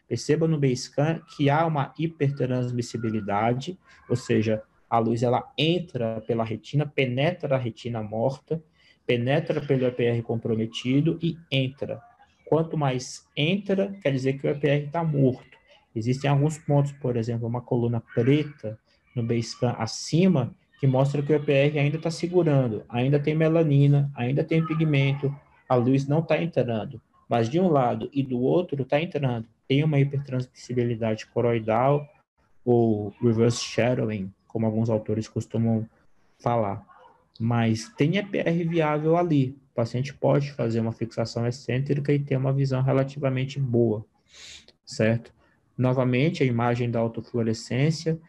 Perceba no Basecamp que há uma hipertransmissibilidade, ou seja, a luz ela entra pela retina, penetra a retina morta, penetra pelo EPR comprometido e entra. Quanto mais entra, quer dizer que o EPR está morto. Existem alguns pontos, por exemplo, uma coluna preta no Basecamp acima, que mostra que o EPR ainda está segurando, ainda tem melanina, ainda tem pigmento, a luz não está entrando, mas de um lado e do outro está entrando. Tem uma hipertransmissibilidade coroidal ou reverse shadowing, como alguns autores costumam falar. Mas tem EPR viável ali. O paciente pode fazer uma fixação excêntrica e ter uma visão relativamente boa, certo? Novamente, a imagem da autofluorescência.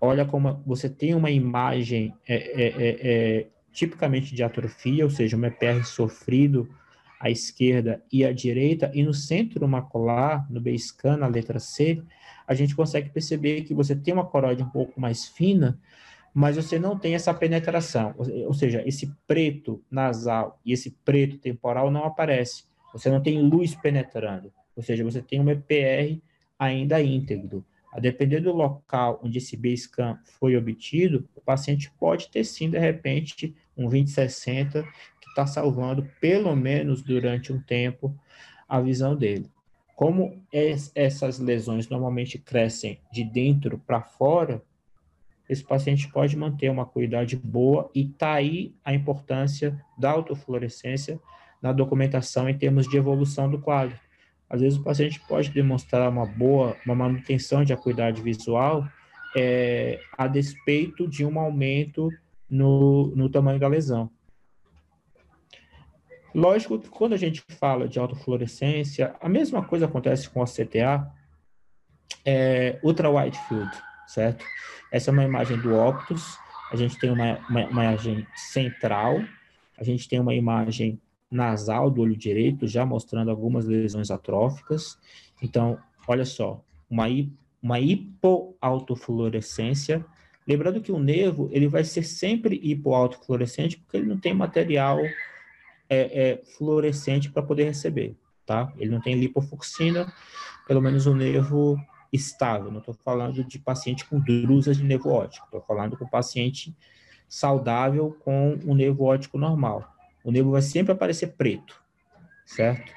Olha como você tem uma imagem é, é, é, é tipicamente de atrofia, ou seja, um EPR sofrido à esquerda e à direita, e no centro macular, no B-scan, na letra C, a gente consegue perceber que você tem uma coroide um pouco mais fina, mas você não tem essa penetração, ou seja, esse preto nasal e esse preto temporal não aparece. Você não tem luz penetrando, ou seja, você tem um EPR ainda íntegro. A depender do local onde esse B-scan foi obtido, o paciente pode ter sim, de repente, um 2060 que está salvando, pelo menos durante um tempo, a visão dele. Como essas lesões normalmente crescem de dentro para fora, esse paciente pode manter uma qualidade boa e está aí a importância da autofluorescência na documentação em termos de evolução do quadro. Às vezes o paciente pode demonstrar uma boa, uma manutenção de acuidade visual é, a despeito de um aumento no, no tamanho da lesão. Lógico que quando a gente fala de autofluorescência, a mesma coisa acontece com a CTA, é, ultra wide field, certo? Essa é uma imagem do Optus, a gente tem uma, uma, uma imagem central, a gente tem uma imagem nasal do olho direito, já mostrando algumas lesões atróficas. Então, olha só, uma, uma hipoautofluorescência. Lembrando que o nervo ele vai ser sempre hipoautofluorescente porque ele não tem material é, é, fluorescente para poder receber, tá? Ele não tem lipofuxina, pelo menos o nervo estável. Não estou falando de paciente com drusas de nervo óptico, estou falando com paciente saudável com o nervo óptico normal o nervo vai sempre aparecer preto, certo?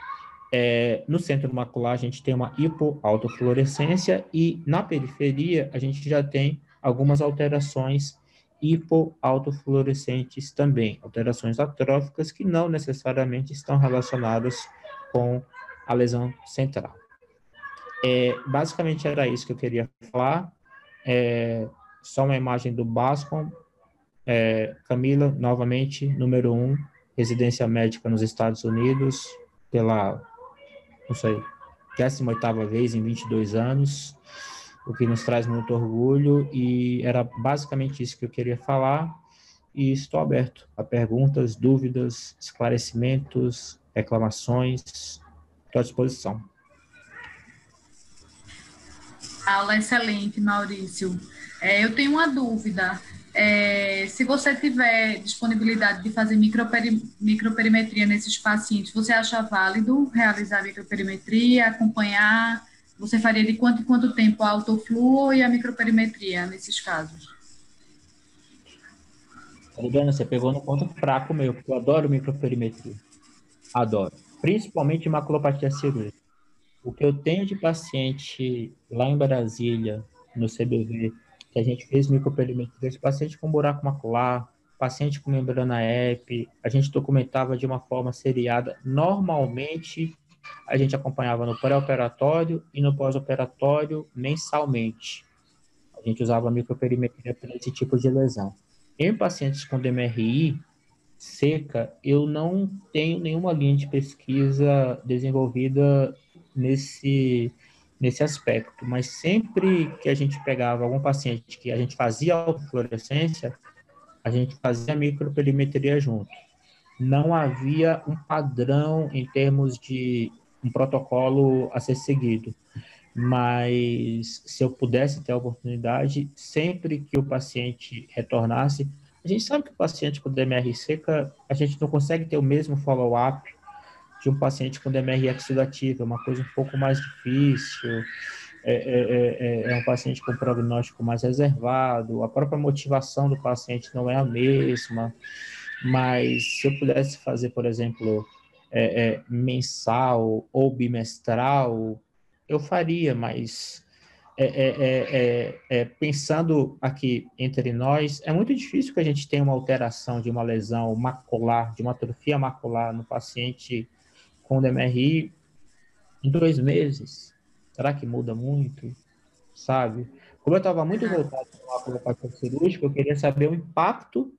É, no centro macular, a gente tem uma hipoautofluorescência e na periferia, a gente já tem algumas alterações hipoautofluorescentes também, alterações atróficas que não necessariamente estão relacionadas com a lesão central. É, basicamente era isso que eu queria falar. É, só uma imagem do Bascom. É, Camila, novamente, número um, residência médica nos Estados Unidos, pela, não sei, 18ª vez em 22 anos, o que nos traz muito orgulho, e era basicamente isso que eu queria falar, e estou aberto a perguntas, dúvidas, esclarecimentos, reclamações, estou à disposição. Aula excelente, Maurício. É, eu tenho uma dúvida. É, se você tiver disponibilidade de fazer microperi, microperimetria nesses pacientes, você acha válido realizar a microperimetria, acompanhar? Você faria de quanto em quanto tempo a autofluo e a microperimetria nesses casos? Adriana, você pegou no ponto fraco meu, porque eu adoro microperimetria. Adoro. Principalmente maculopatia cirúrgica. O que eu tenho de paciente lá em Brasília, no CBV, que a gente fez microperimetria, paciente com buraco macular, paciente com membrana EP, a gente documentava de uma forma seriada. Normalmente, a gente acompanhava no pré-operatório e no pós-operatório mensalmente. A gente usava a microperimetria para esse tipo de lesão. Em pacientes com DMRI seca, eu não tenho nenhuma linha de pesquisa desenvolvida nesse nesse aspecto, mas sempre que a gente pegava algum paciente que a gente fazia autofluorescência, a gente fazia microperimetria junto. Não havia um padrão em termos de um protocolo a ser seguido, mas se eu pudesse ter a oportunidade, sempre que o paciente retornasse, a gente sabe que o paciente com DMR seca, a gente não consegue ter o mesmo follow-up de um paciente com DMR é uma coisa um pouco mais difícil, é, é, é, é, um paciente com prognóstico mais reservado, a própria motivação do paciente não é a mesma, mas se eu pudesse fazer, por exemplo, é, é, mensal ou bimestral, eu faria, mas é, é, pensando aqui entre nós, é muito difícil que a gente tenha uma alteração de uma lesão macular, de uma atrofia macular no paciente com o DMRI em dois meses. Será que muda muito? Sabe? Como eu estava muito voltado para a colocação cirúrgica, eu queria saber o impacto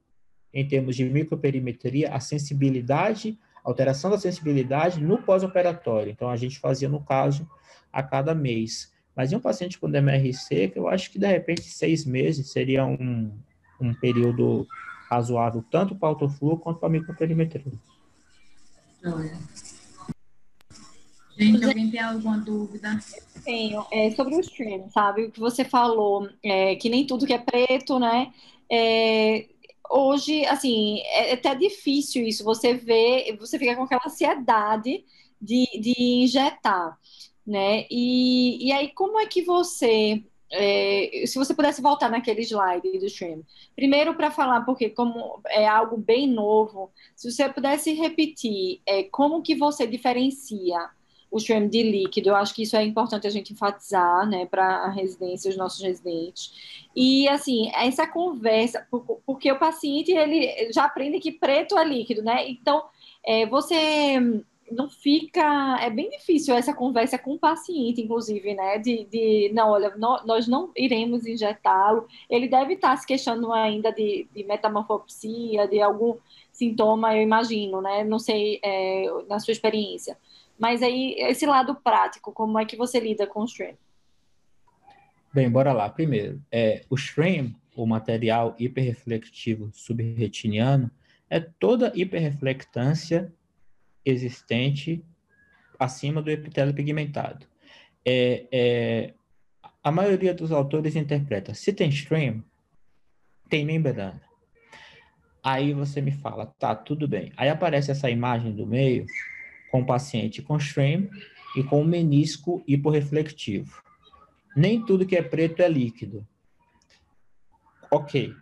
em termos de microperimetria, a sensibilidade, alteração da sensibilidade no pós-operatório. Então, a gente fazia, no caso, a cada mês. Mas em um paciente com DMRC, eu acho que, de repente, seis meses seria um, um período razoável, tanto para autofluo quanto para microperimetria. Gente, alguém tem alguma dúvida? Tenho. É, sobre o stream, sabe? O que você falou, é, que nem tudo que é preto, né? É, hoje, assim, é até difícil isso. Você vê, você fica com aquela ansiedade de, de injetar, né? E, e aí, como é que você é, se você pudesse voltar naquele slide do stream. Primeiro, para falar, porque como é algo bem novo, se você pudesse repetir é, como que você diferencia o stream de líquido. Eu acho que isso é importante a gente enfatizar, né, para a residência, os nossos residentes. E, assim, essa conversa, porque o paciente, ele já aprende que preto é líquido, né? Então, é, você não fica. É bem difícil essa conversa com o paciente, inclusive, né? De, de não, olha, nós não iremos injetá-lo. Ele deve estar se queixando ainda de, de metamorfopsia, de algum sintoma, eu imagino, né? Não sei, é, na sua experiência. Mas aí, esse lado prático, como é que você lida com o stream? Bem, bora lá. Primeiro, é, o stream, o material hiperreflectivo subretiniano, é toda hiperreflectância existente acima do epitélio pigmentado. É, é, a maioria dos autores interpreta, se tem stream, tem membrana. Aí você me fala, tá, tudo bem. Aí aparece essa imagem do meio, com paciente com stream e com menisco hiporreflectivo. Nem tudo que é preto é líquido. Ok,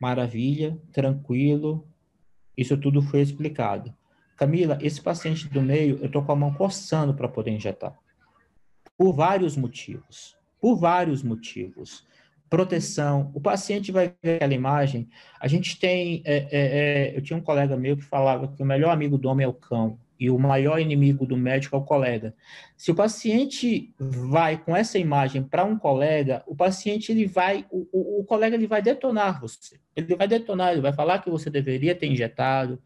maravilha, tranquilo, isso tudo foi explicado. Camila, esse paciente do meio, eu estou com a mão coçando para poder injetar. Por vários motivos. Por vários motivos. Proteção. O paciente vai ver aquela imagem. A gente tem. É, é, é, eu tinha um colega meu que falava que o melhor amigo do homem é o cão e o maior inimigo do médico é o colega. Se o paciente vai com essa imagem para um colega, o paciente ele vai, o, o, o, colega ele vai detonar você. Ele vai detonar, ele vai falar que você deveria ter injetado.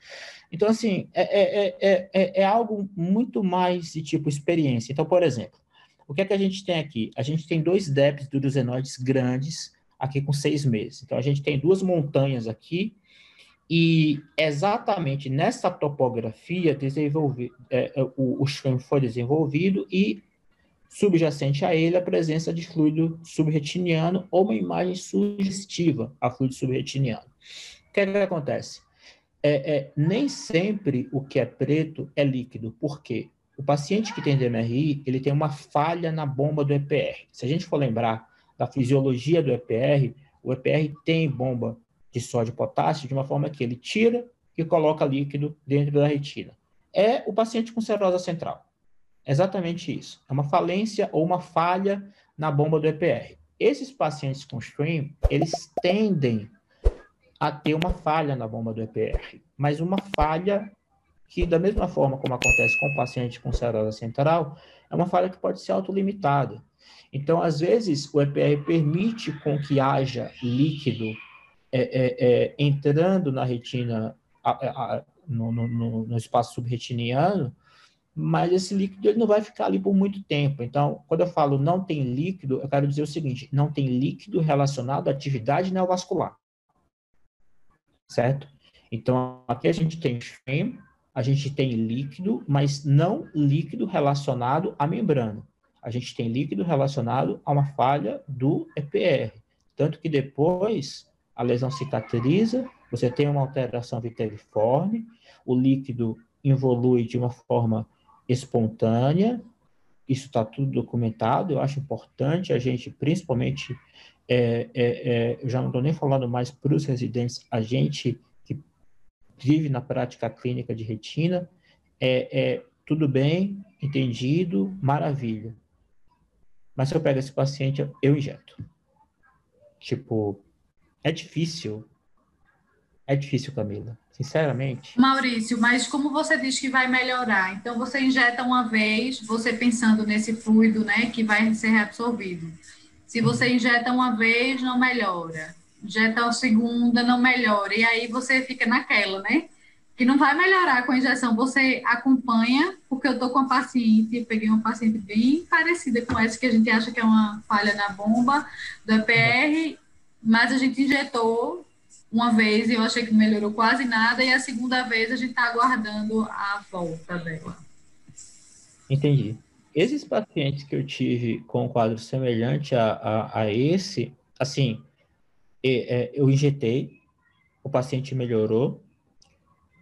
Então, assim, é, é, é, é, algo muito mais de tipo experiência. Então, por exemplo, o que é que a gente tem aqui? A gente tem dois débitos durosenoides grandes aqui com seis meses. Então, a gente tem duas montanhas aqui, e exatamente nessa topografia desenvolvi, é, é, o, o stream foi desenvolvido e subjacente a ele a presença de fluido subretiniano ou uma imagem sugestiva a fluido subretiniano. O que, é que acontece? É, é, nem sempre o que é preto é líquido. Por quê? O paciente que tem DMRI, ele tem uma falha na bomba do EPR. Se a gente for lembrar da fisiologia do EPR, o EPR tem bomba de sódio e potássio de uma forma que ele tira e coloca líquido dentro da retina. É o paciente com cirrose central. Exatamente isso. É uma falência ou uma falha na bomba do EPR. Esses pacientes com stream, eles tendem a ter uma falha na bomba do EPR, mas uma falha que, da mesma forma como acontece com o paciente com cirrose central, é uma falha que pode ser autolimitada. Então, às vezes, o EPR permite com que haja líquido é, é, é, entrando na retina, a, a, no, no, no, espaço subretiniano, mas esse líquido ele não vai ficar ali por muito tempo. Então, quando eu falo não tem líquido, eu quero dizer o seguinte: não tem líquido relacionado à atividade neovascular. Certo? Então, aqui a gente tem stream, a gente tem líquido, mas não líquido relacionado à membrana. A gente tem líquido relacionado a uma falha do EPR. Tanto que depois a lesão cicatriza, você tem uma alteração viteliforme, o líquido evolui de uma forma espontânea, isso está tudo documentado, eu acho importante a gente, principalmente, é, é, é, eu já não estou nem falando mais para os residentes, a gente que vive na prática clínica de retina, é, é tudo bem, entendido, maravilha. Mas se eu pego esse paciente, eu injeto. Tipo, é difícil. É difícil, Camila. Sinceramente. Maurício, mas como você diz que vai melhorar? Então você injeta uma vez, você pensando nesse fluido, né, que vai ser reabsorvido. Se você uhum. injeta uma vez, não melhora. Injeta a segunda, não melhora. E aí você fica naquela, né? Que não vai melhorar com a injeção. Você acompanha, porque eu tô com uma paciente, eu peguei uma paciente bem parecida com essa, que a gente acha que é uma falha na bomba do EPR, mas a gente injetou uma vez e eu achei que não melhorou quase nada, e a segunda vez a gente está aguardando a volta dela. Entendi. Esses pacientes que eu tive com um quadro semelhante a, a, a esse, assim, é, eu injetei, o paciente melhorou.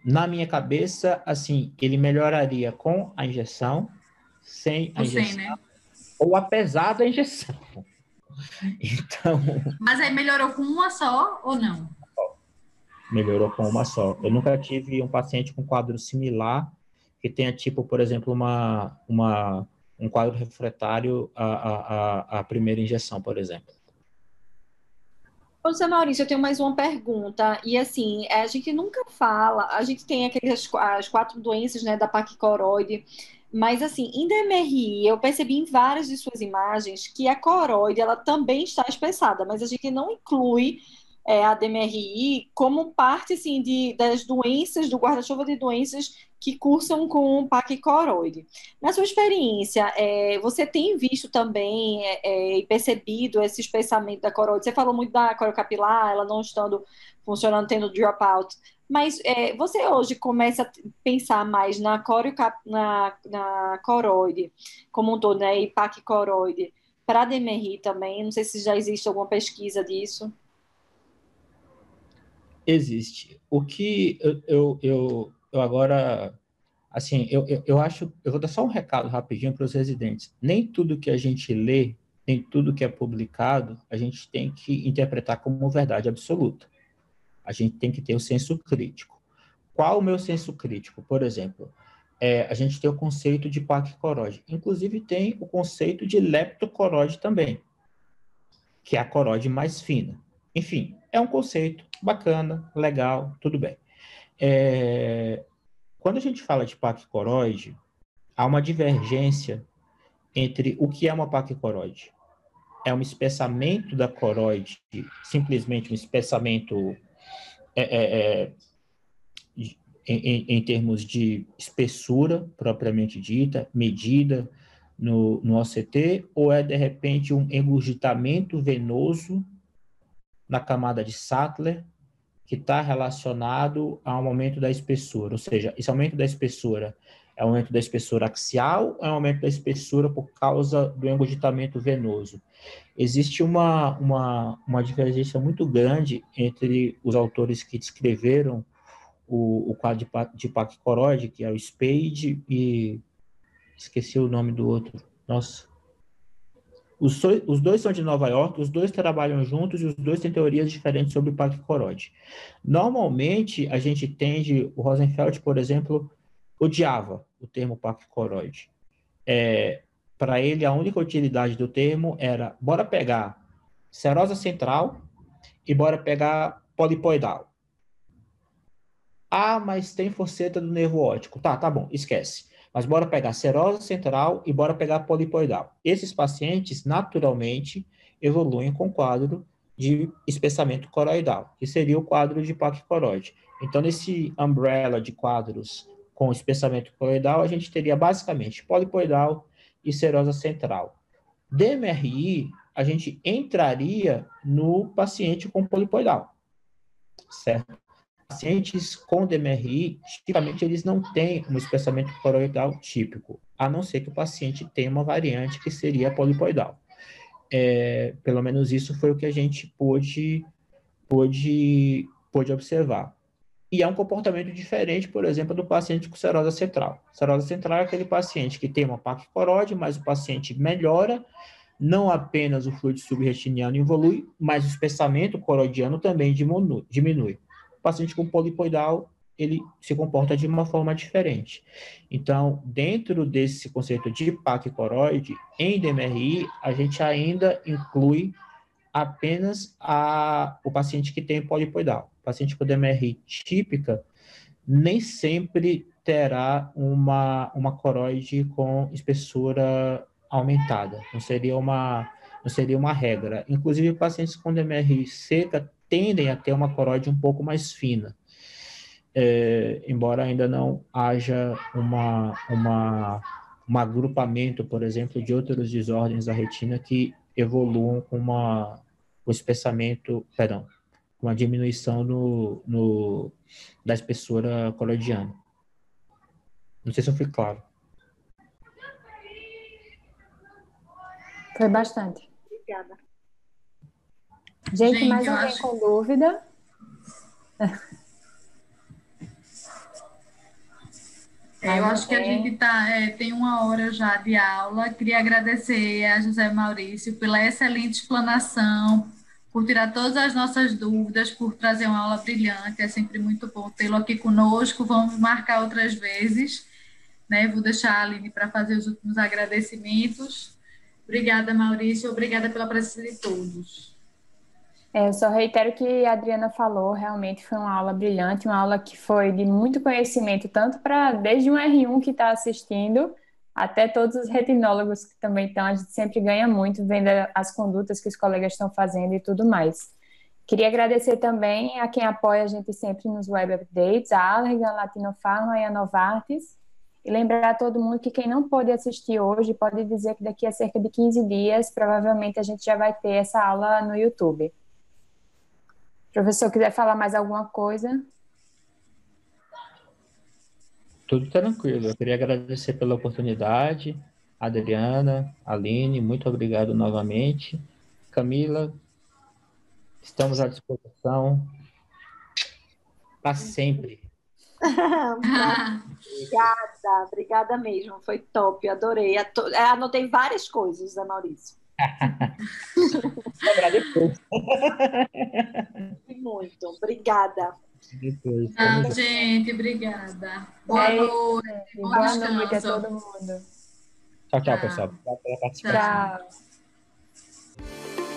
Na minha cabeça, assim, ele melhoraria com a injeção, sem a injeção, sem, né? ou apesar da injeção. [laughs] Então. Mas aí melhorou com uma só ou não? Melhorou com uma só. Eu nunca tive um paciente com quadro similar que tenha, tipo, por exemplo, uma, uma, um quadro refratário à, à, à primeira injeção, por exemplo. Ô, Maurício, eu tenho mais uma pergunta. E assim, a gente nunca fala, a gente tem aquelas as quatro doenças né, da paquicoroide, mas, assim, em DMRI, eu percebi em várias de suas imagens que a coroide, ela também está espessada, mas a gente não inclui é, a DMRI como parte, assim, de, das doenças, do guarda-chuva de doenças que cursam com o PAC coroide. Na sua experiência, é, você tem visto também é, é, e percebido esse espessamento da coroide? Você falou muito da corocapilar, ela não estando funcionando, tendo dropout. Mas é, você hoje começa a pensar mais na, coriocap, na, na coroide, como um todo, né? E PAC coroide, para DMRI também. Não sei se já existe alguma pesquisa disso. Existe. O que eu, eu, eu, agora, assim, eu, eu, eu acho, eu vou dar só um recado rapidinho para os residentes. Nem tudo que a gente lê, nem tudo que é publicado, a gente tem que interpretar como verdade absoluta a gente tem que ter o senso crítico. qual o meu senso crítico? Por exemplo, é, a gente tem o conceito de paquicoróide. Inclusive, tem o conceito de leptocoróide também, que é a coróide mais fina. Enfim, é um conceito bacana, legal, tudo bem. É, quando a gente fala de paquicoróide, há uma divergência entre o que é uma paquicoroide. É um espessamento da coroide, simplesmente um espessamento é, é, é, em, em, termos de espessura propriamente dita, medida no, no OCT, ou é de repente um engurgitamento venoso na camada de Sattler que está relacionado ao aumento da espessura, ou seja, esse aumento da espessura é o aumento da espessura axial ou é o aumento da espessura por causa do engurgitamento venoso? Existe uma, uma, uma divergência muito grande entre os autores que descreveram o, o quadro de, de Pachychoroide, que é o Spade, e esqueci o nome do outro. Nossa. Os, os, dois são de Nova York, os dois trabalham juntos e os dois têm teorias diferentes sobre o Pachychoroide. Normalmente, a gente tende, o Rosenfeld, por exemplo, odiava o termo paquicoroide. É, Para ele, a única utilidade do termo era bora pegar serosa central e bora pegar polipoidal. Ah, mas tem forceta do nervo óptico. Tá, tá bom, esquece. Mas bora pegar serosa central e bora pegar polipoidal. Esses pacientes, naturalmente, evoluem com quadro de espessamento coroidal, que seria o quadro de paquicoroide. Então, nesse umbrella de quadros com espessamento coloidal, a gente teria basicamente polipoidal e serosa central. DMRI, a gente entraria no paciente com polipoidal, certo? Pacientes com DMRI, tipicamente, eles não têm um espessamento coloidal típico, a não ser que o paciente tenha uma variante que seria polipoidal. É, pelo menos isso foi o que a gente pôde, pôde, pôde observar. E é um comportamento diferente, por exemplo, do paciente com serosa central. Serosa central é aquele paciente que tem uma paquicoróide, mas o paciente melhora, não apenas o fluido subretiniano evolui, mas o espessamento coroidiano também diminui. O paciente com polipoidal, ele se comporta de uma forma diferente. Então, dentro desse conceito de paquicoroide, em DMRI, a gente ainda inclui apenas a, o paciente que tem polipoidal paciente com DMR típica nem sempre terá uma, uma coroide com espessura aumentada. Não seria uma, não seria uma regra. Inclusive, pacientes com DMR seca tendem a ter uma coroide um pouco mais fina. É, embora ainda não haja uma, uma, um agrupamento, por exemplo, de outras desordens da retina que evoluam com uma, o espessamento, perdão, uma diminuição no, no, da espessura colodiana. Não sei se eu fui claro. Foi bastante. Obrigada. Gente, Gente mais alguém acho... com dúvida? [laughs] É, eu acho que a gente tá, é, tem uma hora já de aula. Queria agradecer a José Maurício pela excelente explanação, por tirar todas as nossas dúvidas, por trazer uma aula brilhante. É sempre muito bom tê-lo aqui conosco. Vamos marcar outras vezes. Né? Vou deixar a Aline para fazer os últimos agradecimentos. Obrigada, Maurício. Obrigada pela presença de todos. É, eu só reitero que a Adriana falou, realmente foi uma aula brilhante, uma aula que foi de muito conhecimento, tanto para desde um R1 que está assistindo, até todos os retinólogos que também estão, a gente sempre ganha muito vendo as condutas que os colegas estão fazendo e tudo mais. Queria agradecer também a quem apoia a gente sempre nos web updates, a Allergan, Latinofarma e a Novartis. E lembrar a todo mundo que quem não pôde assistir hoje, pode dizer que daqui a cerca de 15 dias, provavelmente a gente já vai ter essa aula no YouTube. Professor, quiser falar mais alguma coisa? Tudo tranquilo. Eu queria agradecer pela oportunidade. Adriana, Aline, muito obrigado novamente. Camila, estamos à disposição para sempre. [laughs] obrigada, obrigada mesmo. Foi top, adorei. É, anotei várias coisas, Zé Maurício. [laughs] Lembrar depois. Muito, obrigada. Depois. Tchau, gente. Obrigada. Boa É noite. Bom Boa noite a todo mundo. Tchau, tchau, Tchau. pessoal. Obrigado pela participação. Tchau.